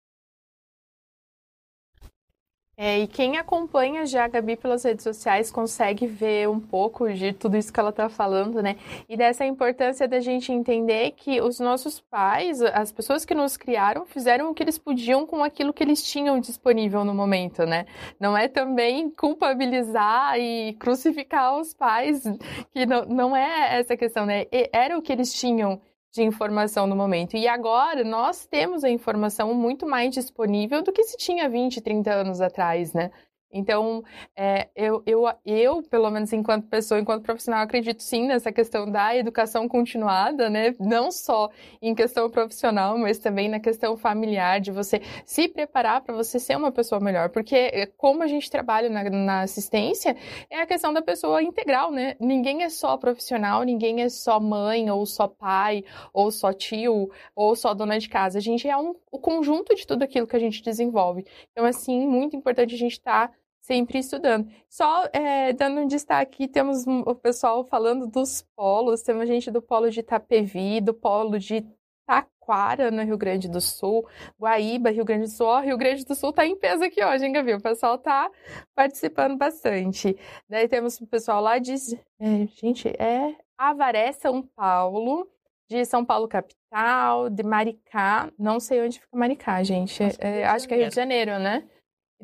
É, e quem acompanha já a Gabi pelas redes sociais consegue ver um pouco de tudo isso que ela está falando, né? E dessa importância da gente entender que os nossos pais, as pessoas que nos criaram, fizeram o que eles podiam com aquilo que eles tinham disponível no momento, né? Não é também culpabilizar e crucificar os pais, que não, não é essa questão, né? Era o que eles tinham de informação no momento. E agora nós temos a informação muito mais disponível do que se tinha 20, 30 anos atrás, né? Então, é, eu, eu, eu, pelo menos enquanto pessoa, enquanto profissional, acredito sim nessa questão da educação continuada, né? Não só em questão profissional, mas também na questão familiar, de você se preparar para você ser uma pessoa melhor. Porque, é, como a gente trabalha na, na assistência, é a questão da pessoa integral, né? Ninguém é só profissional, ninguém é só mãe, ou só pai, ou só tio, ou só dona de casa. A gente é um, o conjunto de tudo aquilo que a gente desenvolve. Então, assim, muito importante a gente estar. Tá sempre estudando. Só é, dando um destaque, temos o pessoal falando dos polos, temos gente do polo de Itapevi, do polo de Taquara, no Rio Grande do Sul, Guaíba, Rio Grande do Sul. Ó, Rio Grande do Sul tá em peso aqui hoje, hein, Gabi? O pessoal tá participando bastante. Daí temos o pessoal lá de... É, gente, é Avaré, São Paulo, de São Paulo capital, de Maricá, não sei onde fica Maricá, gente. É, acho que é Rio de Janeiro, né?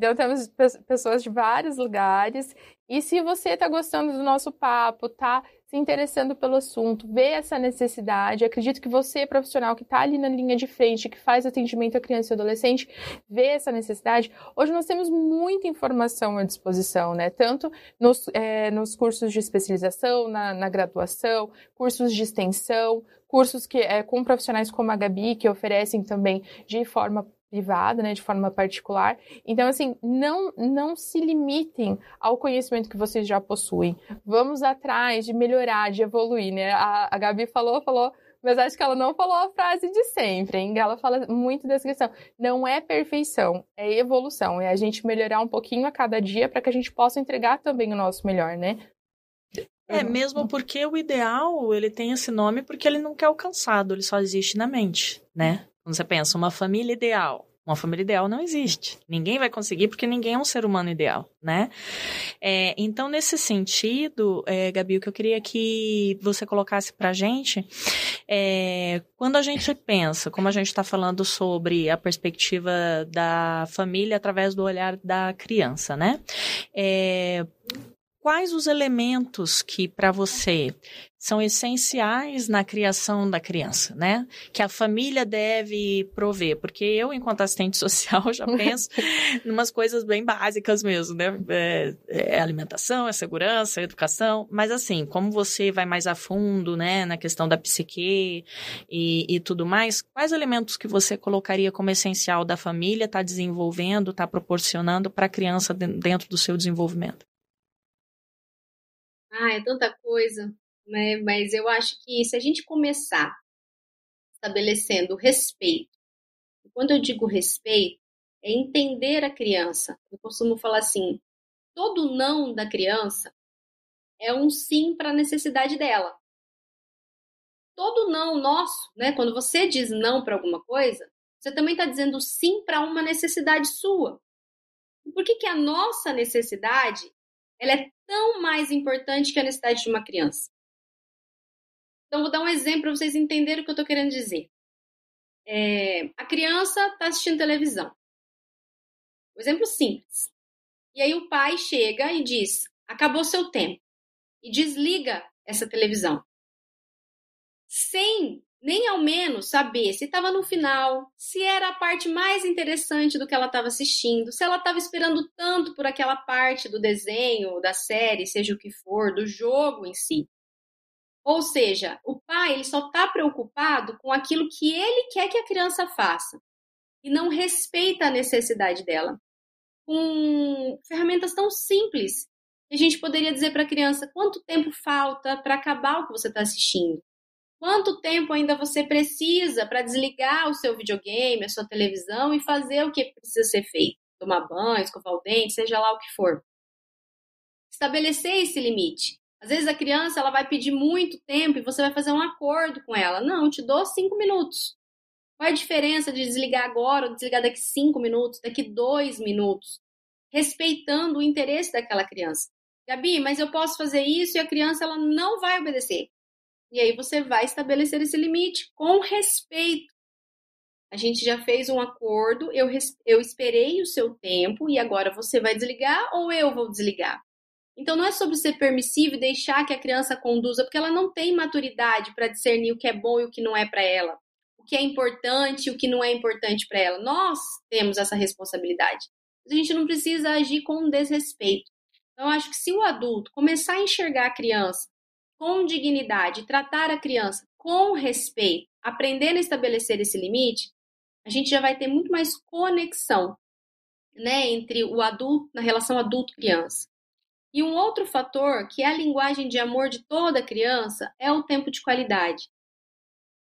Então, temos pessoas de vários lugares. E se você está gostando do nosso papo, está se interessando pelo assunto, vê essa necessidade, acredito que você, profissional que está ali na linha de frente, que faz atendimento a criança e adolescente, vê essa necessidade. Hoje nós temos muita informação à disposição, né? Tanto nos, é, nos cursos de especialização, na, na, graduação, cursos de extensão, cursos que é, com profissionais como a Gabi, que oferecem também de forma privada, né, de forma particular. Então, assim, não, não se limitem ao conhecimento que vocês já possuem. Vamos atrás de melhorar, de evoluir, né? A, a Gabi falou, falou, mas acho que ela não falou a frase de sempre, hein? Ela fala muito dessa questão. Não é perfeição, é evolução. É a gente melhorar um pouquinho a cada dia para que a gente possa entregar também o nosso melhor, né? É, mesmo porque o ideal, ele tem esse nome porque ele não quer alcançado, ele só existe na mente, né? Quando você pensa, uma família ideal. Uma família ideal não existe. Ninguém vai conseguir porque ninguém é um ser humano ideal, né? É, então, nesse sentido, é, Gabi, o que eu queria que você colocasse pra gente é quando a gente pensa, como a gente está falando sobre a perspectiva da família através do olhar da criança, né? É, quais os elementos que para você são essenciais na criação da criança, né? Que a família deve prover, porque eu, enquanto assistente (laughs) social, já penso em umas coisas bem básicas mesmo, né? É, é alimentação, é segurança, é educação, mas assim, como você vai mais a fundo, né, na questão da psique e, e tudo mais, quais elementos que você colocaria como essencial da família estar tá desenvolvendo, estar tá proporcionando para a criança dentro do seu desenvolvimento? Ah, é tanta coisa, né? Mas eu acho que se a gente começar estabelecendo respeito, quando eu digo respeito, é entender a criança. Eu costumo falar assim: todo não da criança é um sim para a necessidade dela. Todo não nosso, né? Quando você diz não para alguma coisa, você também está dizendo sim para uma necessidade sua. Por que, que a nossa necessidade ela é tão mais importante que a necessidade de uma criança. Então, vou dar um exemplo para vocês entenderem o que eu estou querendo dizer. É, a criança está assistindo televisão. Um exemplo simples. E aí o pai chega e diz: acabou seu tempo. E desliga essa televisão. Sem nem ao menos saber se estava no final, se era a parte mais interessante do que ela estava assistindo, se ela estava esperando tanto por aquela parte do desenho, da série, seja o que for, do jogo em si. Ou seja, o pai ele só está preocupado com aquilo que ele quer que a criança faça e não respeita a necessidade dela. Com ferramentas tão simples, a gente poderia dizer para a criança quanto tempo falta para acabar o que você está assistindo Quanto tempo ainda você precisa para desligar o seu videogame, a sua televisão e fazer o que precisa ser feito? Tomar banho, escovar o dente, seja lá o que for. Estabelecer esse limite. Às vezes a criança ela vai pedir muito tempo e você vai fazer um acordo com ela. Não, te dou cinco minutos. Qual é a diferença de desligar agora ou desligar daqui cinco minutos, daqui dois minutos? Respeitando o interesse daquela criança. Gabi, mas eu posso fazer isso e a criança ela não vai obedecer. E aí você vai estabelecer esse limite com respeito. A gente já fez um acordo, eu, eu esperei o seu tempo e agora você vai desligar ou eu vou desligar. Então não é sobre ser permissivo e deixar que a criança conduza, porque ela não tem maturidade para discernir o que é bom e o que não é para ela, o que é importante e o que não é importante para ela. Nós temos essa responsabilidade. A gente não precisa agir com desrespeito. Então, eu acho que se o adulto começar a enxergar a criança com dignidade, tratar a criança com respeito, aprendendo a estabelecer esse limite, a gente já vai ter muito mais conexão, né, entre o adulto, na relação adulto-criança. E um outro fator, que é a linguagem de amor de toda criança, é o tempo de qualidade.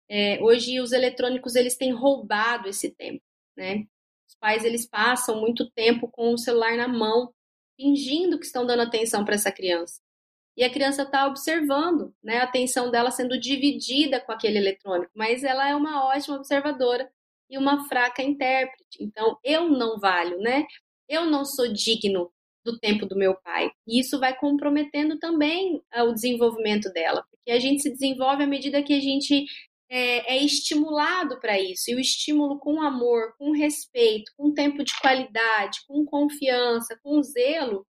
É, hoje os eletrônicos eles têm roubado esse tempo, né? Os pais eles passam muito tempo com o celular na mão, fingindo que estão dando atenção para essa criança e a criança está observando, né, a atenção dela sendo dividida com aquele eletrônico, mas ela é uma ótima observadora e uma fraca intérprete. Então, eu não valho, né? Eu não sou digno do tempo do meu pai. E isso vai comprometendo também ah, o desenvolvimento dela, porque a gente se desenvolve à medida que a gente é, é estimulado para isso. E o estímulo com amor, com respeito, com tempo de qualidade, com confiança, com zelo,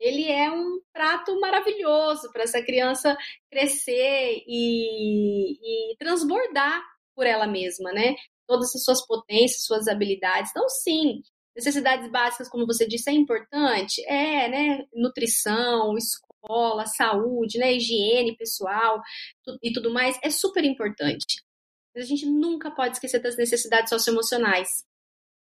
ele é um prato maravilhoso para essa criança crescer e, e, transbordar por ela mesma, né? Todas as suas potências, suas habilidades. Então, sim, necessidades básicas, como você disse, é importante. É, né? Nutrição, escola, saúde, né? Higiene pessoal e tudo mais é super importante. Mas a gente nunca pode esquecer das necessidades socioemocionais.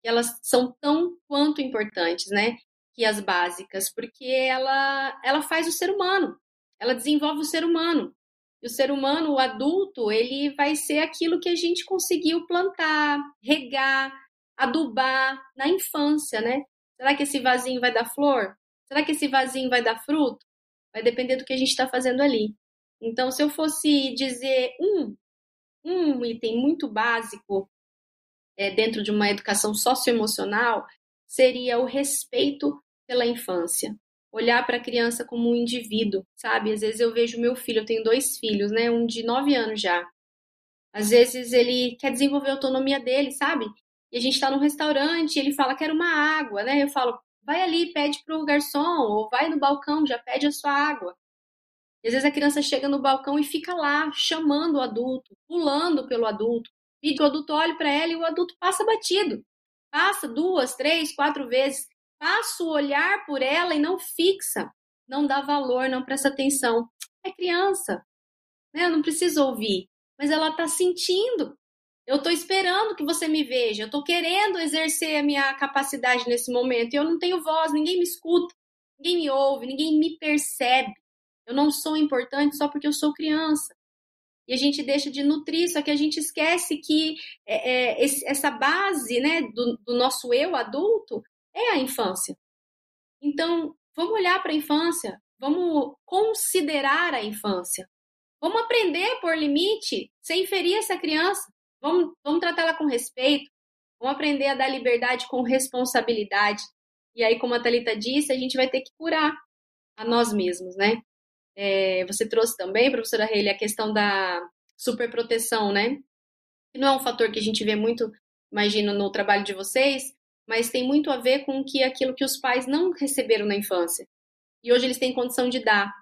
elas são tão quanto importantes, né? Que as básicas, porque ela, ela faz o ser humano, ela desenvolve o ser humano. E o ser humano, o adulto, ele vai ser aquilo que a gente conseguiu plantar, regar, adubar na infância, né? Será que esse vasinho vai dar flor? Será que esse vasinho vai dar fruto? Vai depender do que a gente está fazendo ali. Então, se eu fosse dizer um, um item muito básico é, dentro de uma educação socioemocional, seria o respeito pela infância. Olhar para a criança como um indivíduo, sabe? Às vezes eu vejo meu filho, eu tenho dois filhos, né? Um de nove anos já. Às vezes ele quer desenvolver a autonomia dele, sabe? E a gente está num restaurante e ele fala, quero uma água, né? Eu falo, vai ali, pede para o garçom, ou vai no balcão, já pede a sua água. E às vezes a criança chega no balcão e fica lá, chamando o adulto, pulando pelo adulto. Que o adulto olhe para ela e o adulto passa batido. Passa duas, três, quatro vezes passa o olhar por ela e não fixa, não dá valor, não presta atenção. É criança, né? Eu não preciso ouvir, mas ela está sentindo. Eu estou esperando que você me veja, eu estou querendo exercer a minha capacidade nesse momento e eu não tenho voz, ninguém me escuta, ninguém me ouve, ninguém me percebe. Eu não sou importante só porque eu sou criança e a gente deixa de nutrir, só que a gente esquece que é, é, esse, essa base né, do, do, nosso eu adulto é a infância. Então, vamos olhar para a infância, vamos considerar a infância, vamos aprender por limite, sem ferir essa criança, vamos, vamos tratá-la com respeito, vamos aprender a dar liberdade com responsabilidade. E aí, como a Thalita disse, a gente vai ter que curar a nós mesmos, né? É, você trouxe também, professora Reile, a questão da superproteção, né? Que não é um fator que a gente vê muito, imagino, no trabalho de vocês, mas tem muito a ver com que aquilo que os pais não receberam na infância. E hoje eles têm condição de dar.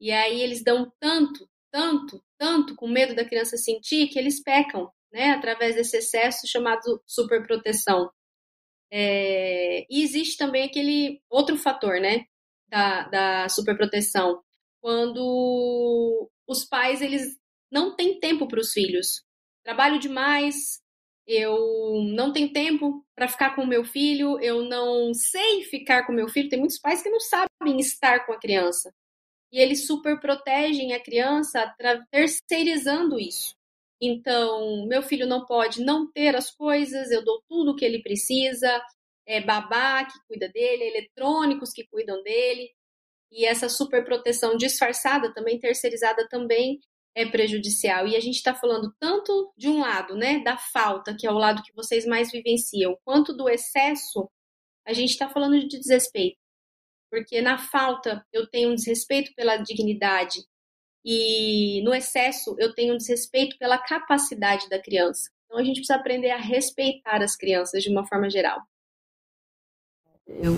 E aí eles dão tanto, tanto, tanto, com medo da criança sentir, que eles pecam, né? Através desse excesso chamado superproteção. É, e existe também aquele outro fator, né? Da, da superproteção, quando os pais eles não têm tempo para os filhos. Trabalho demais, eu não tenho tempo para ficar com o meu filho, eu não sei ficar com meu filho. Tem muitos pais que não sabem estar com a criança. E eles super protegem a criança terceirizando isso. Então, meu filho não pode não ter as coisas, eu dou tudo o que ele precisa, é babá que cuida dele, eletrônicos que cuidam dele e essa superproteção disfarçada também, terceirizada também, é prejudicial. E a gente está falando tanto de um lado, né, da falta, que é o lado que vocês mais vivenciam, quanto do excesso, a gente está falando de desrespeito. Porque na falta eu tenho um desrespeito pela dignidade e no excesso eu tenho um desrespeito pela capacidade da criança. Então a gente precisa aprender a respeitar as crianças de uma forma geral. Eu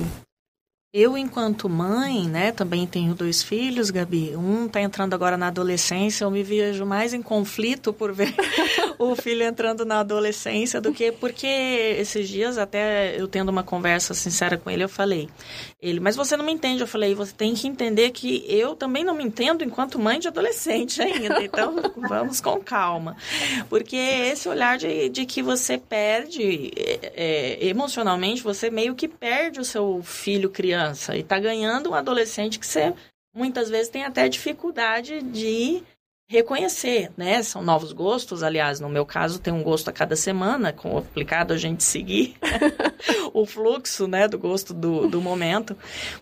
eu, enquanto mãe, né, também tenho dois filhos, Gabi. Um está entrando agora na adolescência. Eu me vejo mais em conflito por ver (laughs) o filho entrando na adolescência do que porque esses dias, até eu tendo uma conversa sincera com ele, eu falei: ele, mas você não me entende. Eu falei: você tem que entender que eu também não me entendo enquanto mãe de adolescente ainda. Então, (laughs) vamos com calma. Porque esse olhar de, de que você perde é, é, emocionalmente, você meio que perde o seu filho criança criança e está ganhando um adolescente que você muitas vezes tem até dificuldade de reconhecer, né? São novos gostos, aliás, no meu caso tem um gosto a cada semana, complicado a gente seguir (laughs) o fluxo, né, do gosto do, do momento.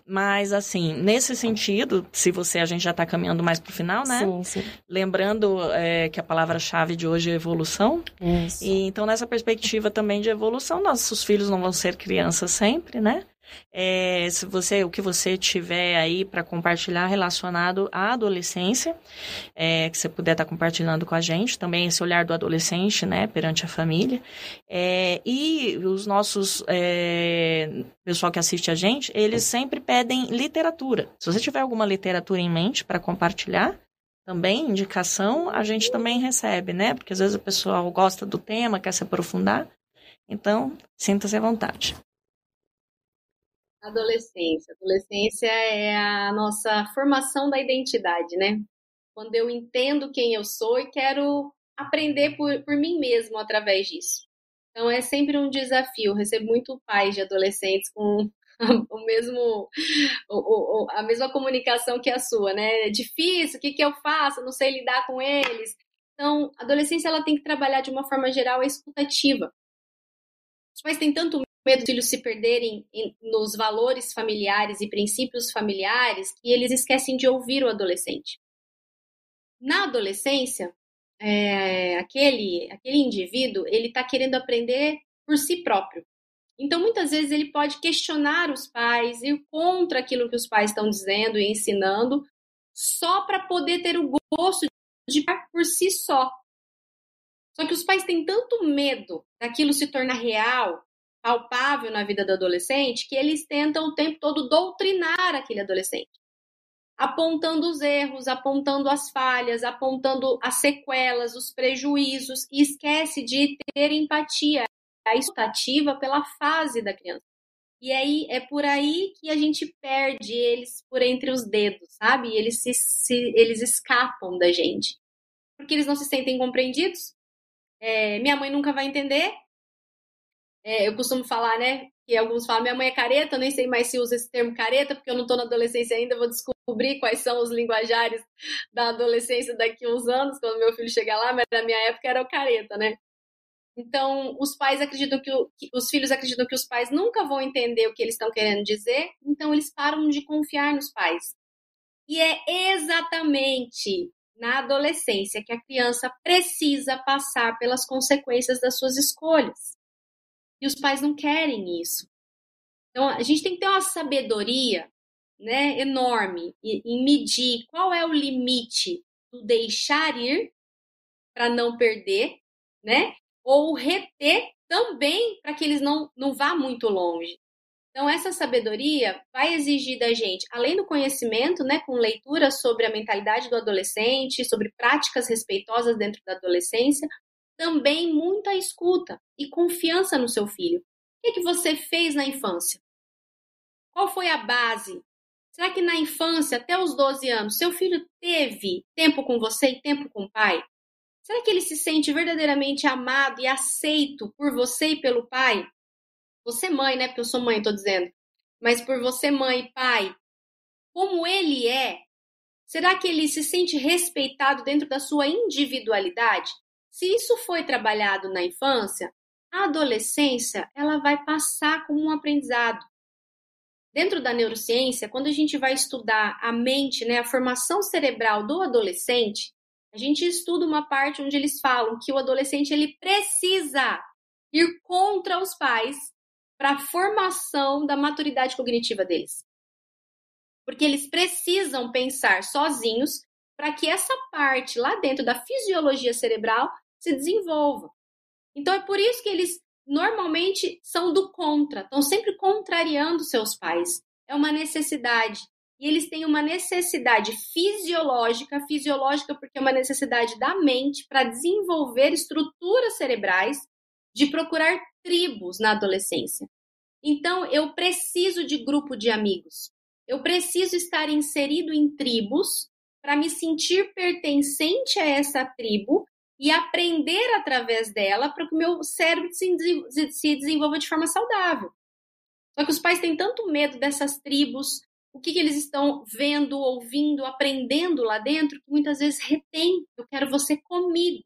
Mas, assim, nesse sentido, se você, a gente já está caminhando mais para o final, né? Sim, sim. Lembrando é, que a palavra-chave de hoje é evolução. Isso. E, então, nessa perspectiva também de evolução, nossos filhos não vão ser crianças sempre, né? É, se você, o que você tiver aí para compartilhar relacionado à adolescência, é, que você puder estar tá compartilhando com a gente, também esse olhar do adolescente, né, perante a família. É, e os nossos, é, pessoal que assiste a gente, eles sempre pedem literatura. Se você tiver alguma literatura em mente para compartilhar, também indicação, a gente também recebe, né? Porque às vezes o pessoal gosta do tema, quer se aprofundar. Então, sinta-se à vontade. Adolescência. Adolescência é a nossa formação da identidade, né? Quando eu entendo quem eu sou e quero aprender por, por mim mesmo através disso. Então é sempre um desafio. Eu recebo muito pais de adolescentes com (laughs) o mesmo o, o, a mesma comunicação que a sua, né? É difícil, o que, que eu faço? Não sei lidar com eles. Então, a adolescência ela tem que trabalhar de uma forma geral a escutativa. Os pais têm tanto medo dos filhos se perderem nos valores familiares e princípios familiares que eles esquecem de ouvir o adolescente. Na adolescência, é, aquele, aquele indivíduo ele está querendo aprender por si próprio. Então, muitas vezes, ele pode questionar os pais, ir contra aquilo que os pais estão dizendo e ensinando, só para poder ter o gosto de por si só. Só que os pais têm tanto medo daquilo se tornar real, palpável na vida do adolescente que eles tentam o tempo todo doutrinar aquele adolescente, apontando os erros, apontando as falhas, apontando as sequelas, os prejuízos e esquece de ter empatia, a escutativa pela fase da criança. E aí é por aí que a gente perde eles por entre os dedos, sabe? Eles se, se eles escapam da gente. Porque eles não se sentem compreendidos. É, minha mãe nunca vai entender, é, eu costumo falar, né? Que alguns falam, minha mãe é careta, eu nem sei mais se usa esse termo careta, porque eu não estou na adolescência ainda, vou descobrir quais são os linguajares da adolescência daqui a uns anos, quando meu filho chegar lá, mas na minha época era o careta, né? Então, os pais acreditam que, o, que, os filhos acreditam que os pais nunca vão entender o que eles estão querendo dizer, então eles param de confiar nos pais. E é exatamente na adolescência que a criança precisa passar pelas consequências das suas escolhas. E os pais não querem isso. Então, a gente tem que ter uma sabedoria né, enorme em medir qual é o limite do deixar ir para não perder, né? Ou reter também para que eles não, não vá muito longe. Então, essa sabedoria vai exigir da gente, além do conhecimento, né, com leitura sobre a mentalidade do adolescente, sobre práticas respeitosas dentro da adolescência, também muita escuta e confiança no seu filho. O que, é que você fez na infância? Qual foi a base? Será que na infância, até os 12 anos, seu filho teve tempo com você e tempo com o pai? Será que ele se sente verdadeiramente amado e aceito por você e pelo pai? Você mãe, né? Porque eu sou mãe, tô dizendo. Mas por você mãe e pai, como ele é, será que ele se sente respeitado dentro da sua individualidade? Se isso foi trabalhado na infância, a adolescência ela vai passar como um aprendizado. Dentro da neurociência, quando a gente vai estudar a mente, né, a formação cerebral do adolescente, a gente estuda uma parte onde eles falam que o adolescente ele precisa ir contra os pais para a formação da maturidade cognitiva deles. Porque eles precisam pensar sozinhos para que essa parte lá dentro da fisiologia cerebral se desenvolva. Então é por isso que eles normalmente são do contra, estão sempre contrariando seus pais. É uma necessidade. E eles têm uma necessidade fisiológica, fisiológica porque é uma necessidade da mente para desenvolver estruturas cerebrais de procurar tribos na adolescência. Então, eu preciso de grupo de amigos. Eu preciso estar inserido em tribos para me sentir pertencente a essa tribo e aprender através dela para que o meu cérebro se, desenvolva de forma saudável. Só que os pais têm tanto medo dessas tribos, o que, que eles estão vendo, ouvindo, aprendendo lá dentro, que muitas vezes retém. Eu quero você comigo.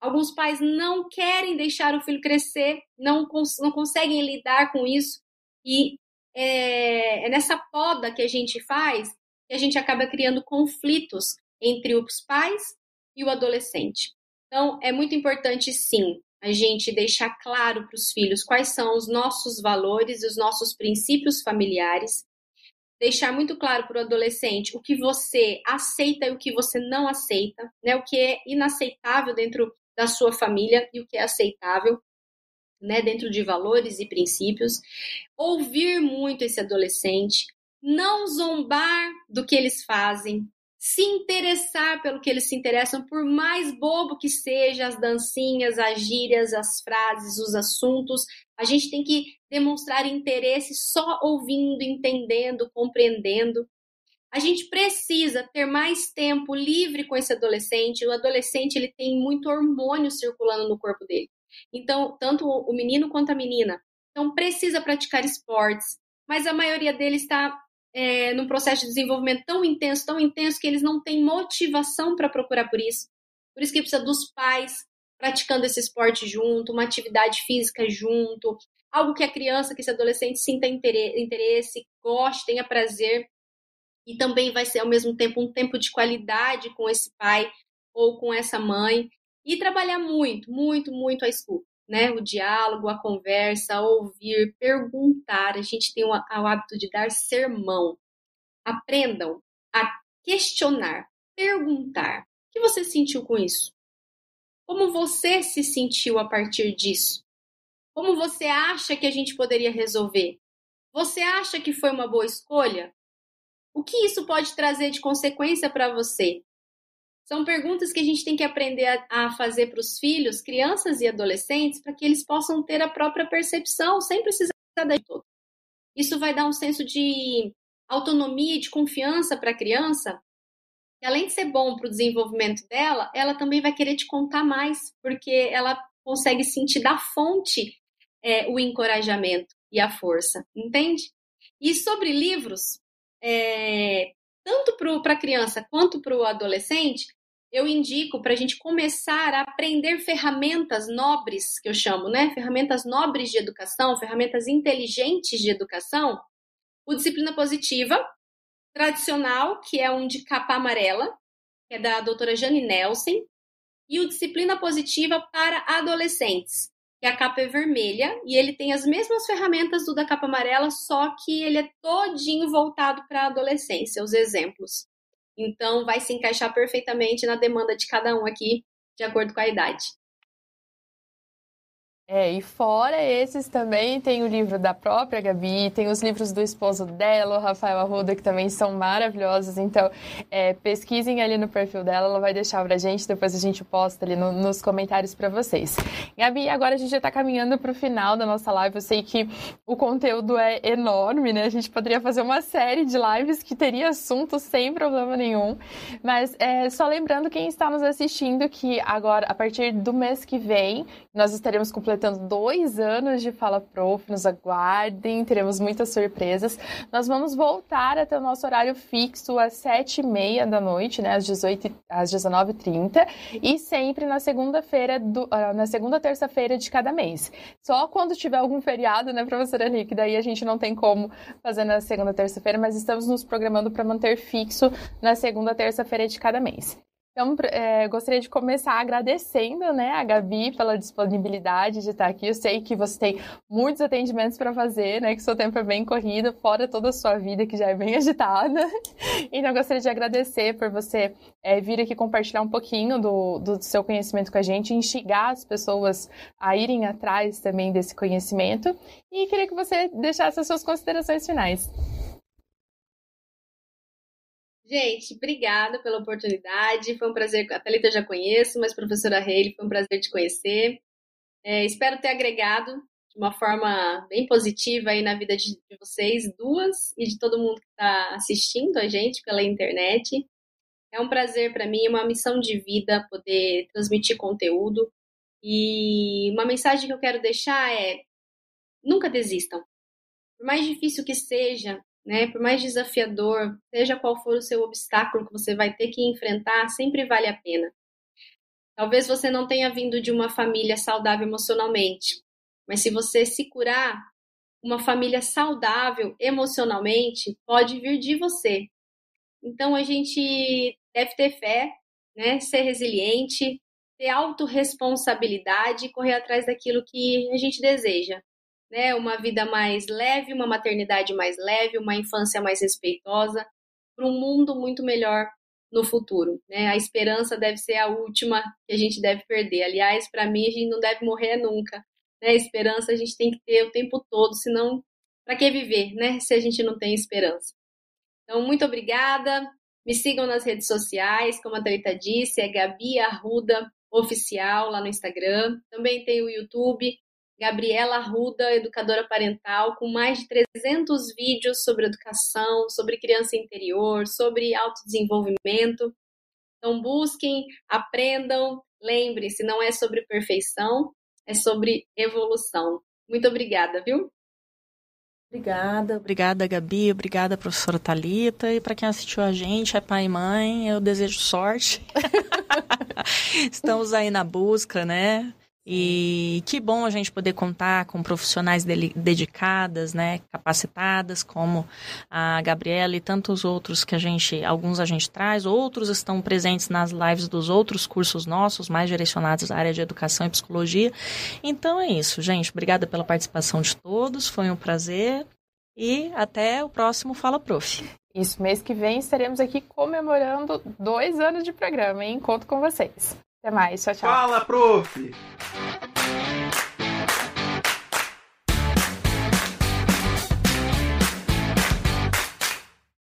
Alguns pais não querem deixar o filho crescer, não, cons não conseguem lidar com isso. E é, é nessa poda que a gente faz que a gente acaba criando conflitos entre os pais e o adolescente. Então, é muito importante, sim, a gente deixar claro para os filhos quais são os nossos valores e os nossos princípios familiares, deixar muito claro para o adolescente o que você aceita e o que você não aceita, né? O que é inaceitável dentro da sua família e o que é aceitável, né, dentro de valores e princípios. Ouvir muito esse adolescente, não zombar do que eles fazem, se interessar pelo que eles se interessam, por mais bobo que seja as dancinhas, as gírias, as frases, os assuntos, a gente tem que demonstrar interesse só ouvindo, entendendo, compreendendo. A gente precisa ter mais tempo livre com esse adolescente. O adolescente ele tem muito hormônio circulando no corpo dele. Então, tanto o menino quanto a menina. Então, precisa praticar esportes, mas a maioria deles está é, num processo de desenvolvimento tão intenso, tão intenso, que eles não têm motivação para procurar por isso. Por isso que precisa dos pais praticando esse esporte junto, uma atividade física junto, algo que a criança, que esse adolescente sinta interesse, goste, tenha prazer. E também vai ser ao mesmo tempo um tempo de qualidade com esse pai ou com essa mãe. E trabalhar muito, muito, muito a escuta, né? O diálogo, a conversa, ouvir, perguntar. A gente tem o, o hábito de dar sermão. Aprendam a questionar, perguntar. O que você sentiu com isso? Como você se sentiu a partir disso? Como você acha que a gente poderia resolver? Você acha que foi uma boa escolha? O que isso pode trazer de consequência para você? São perguntas que a gente tem que aprender a, a fazer para os filhos, crianças e adolescentes, para que eles possam ter a própria percepção, sem precisar da todo. Isso vai dar um senso de autonomia e de confiança para a criança. E além de ser bom para o desenvolvimento dela, ela também vai querer te contar mais, porque ela consegue sentir da fonte é, o encorajamento e a força, entende? E sobre livros, é, tanto para a criança quanto para o adolescente, eu indico para a gente começar a aprender ferramentas nobres, que eu chamo, né? Ferramentas nobres de educação, ferramentas inteligentes de educação. O Disciplina Positiva, tradicional, que é um de capa amarela, que é da doutora Jane Nelson, e o Disciplina Positiva para Adolescentes, que a capa é vermelha e ele tem as mesmas ferramentas do da capa amarela, só que ele é todinho voltado para a adolescência, os exemplos. Então vai se encaixar perfeitamente na demanda de cada um aqui, de acordo com a idade. É, e fora esses também tem o livro da própria Gabi, tem os livros do esposo dela, o Rafael Arruda, que também são maravilhosos. Então, é, pesquisem ali no perfil dela, ela vai deixar pra gente, depois a gente posta ali no, nos comentários para vocês. Gabi, agora a gente já tá caminhando pro final da nossa live. Eu sei que o conteúdo é enorme, né? A gente poderia fazer uma série de lives que teria assunto sem problema nenhum. Mas é, só lembrando quem está nos assistindo que agora, a partir do mês que vem, nós estaremos completando completando dois anos de Fala Prof. Nos aguardem, teremos muitas surpresas. Nós vamos voltar até o nosso horário fixo às sete e meia da noite, né, às 18 às 19h30 e sempre na segunda-feira, uh, na segunda terça-feira de cada mês. Só quando tiver algum feriado, né, professora Nick, daí a gente não tem como fazer na segunda terça-feira, mas estamos nos programando para manter fixo na segunda terça-feira de cada mês. Então, é, gostaria de começar agradecendo né, a Gabi pela disponibilidade de estar aqui. Eu sei que você tem muitos atendimentos para fazer, né, que seu tempo é bem corrido, fora toda a sua vida, que já é bem (laughs) agitada. Então, gostaria de agradecer por você é, vir aqui compartilhar um pouquinho do, do seu conhecimento com a gente, instigar as pessoas a irem atrás também desse conhecimento. E queria que você deixasse as suas considerações finais. Gente, obrigada pela oportunidade. Foi um prazer. A Thalita eu já conheço, mas professora Haley, foi um prazer te conhecer. É, espero ter agregado de uma forma bem positiva aí na vida de, de vocês duas e de todo mundo que está assistindo a gente pela internet. É um prazer para mim, é uma missão de vida poder transmitir conteúdo. E uma mensagem que eu quero deixar é: nunca desistam. Por mais difícil que seja, né? Por mais desafiador, seja qual for o seu obstáculo que você vai ter que enfrentar, sempre vale a pena. Talvez você não tenha vindo de uma família saudável emocionalmente, mas se você se curar, uma família saudável emocionalmente pode vir de você. Então a gente deve ter fé, né? Ser resiliente, ter autorresponsabilidade e correr atrás daquilo que a gente deseja né, uma vida mais leve, uma maternidade mais leve, uma infância mais respeitosa, para um mundo muito melhor no futuro. Né? A esperança deve ser a última que a gente deve perder. Aliás, para mim, a gente não deve morrer nunca. Né? A esperança a gente tem que ter o tempo todo, senão, para que viver, né? Se a gente não tem esperança. Então, muito obrigada. Me sigam nas redes sociais, como a Thalita disse, é Gabi Arruda Oficial lá no Instagram. Também tem o YouTube, Gabriela Arruda, educadora parental, com mais de 300 vídeos sobre educação, sobre criança interior, sobre autodesenvolvimento. Então, busquem, aprendam, lembre-se, não é sobre perfeição, é sobre evolução. Muito obrigada, viu? Obrigada, obrigada Gabi, obrigada professora Talita e para quem assistiu a gente, é pai e mãe, eu desejo sorte. (laughs) Estamos aí na busca, né? E que bom a gente poder contar com profissionais dedicadas, né, capacitadas, como a Gabriela e tantos outros que a gente, alguns a gente traz, outros estão presentes nas lives dos outros cursos nossos, mais direcionados à área de educação e psicologia. Então é isso, gente. Obrigada pela participação de todos, foi um prazer. E até o próximo Fala Prof. Isso, mês que vem estaremos aqui comemorando dois anos de programa, hein? Conto com vocês. Até mais, tchau, tchau. Fala, prof!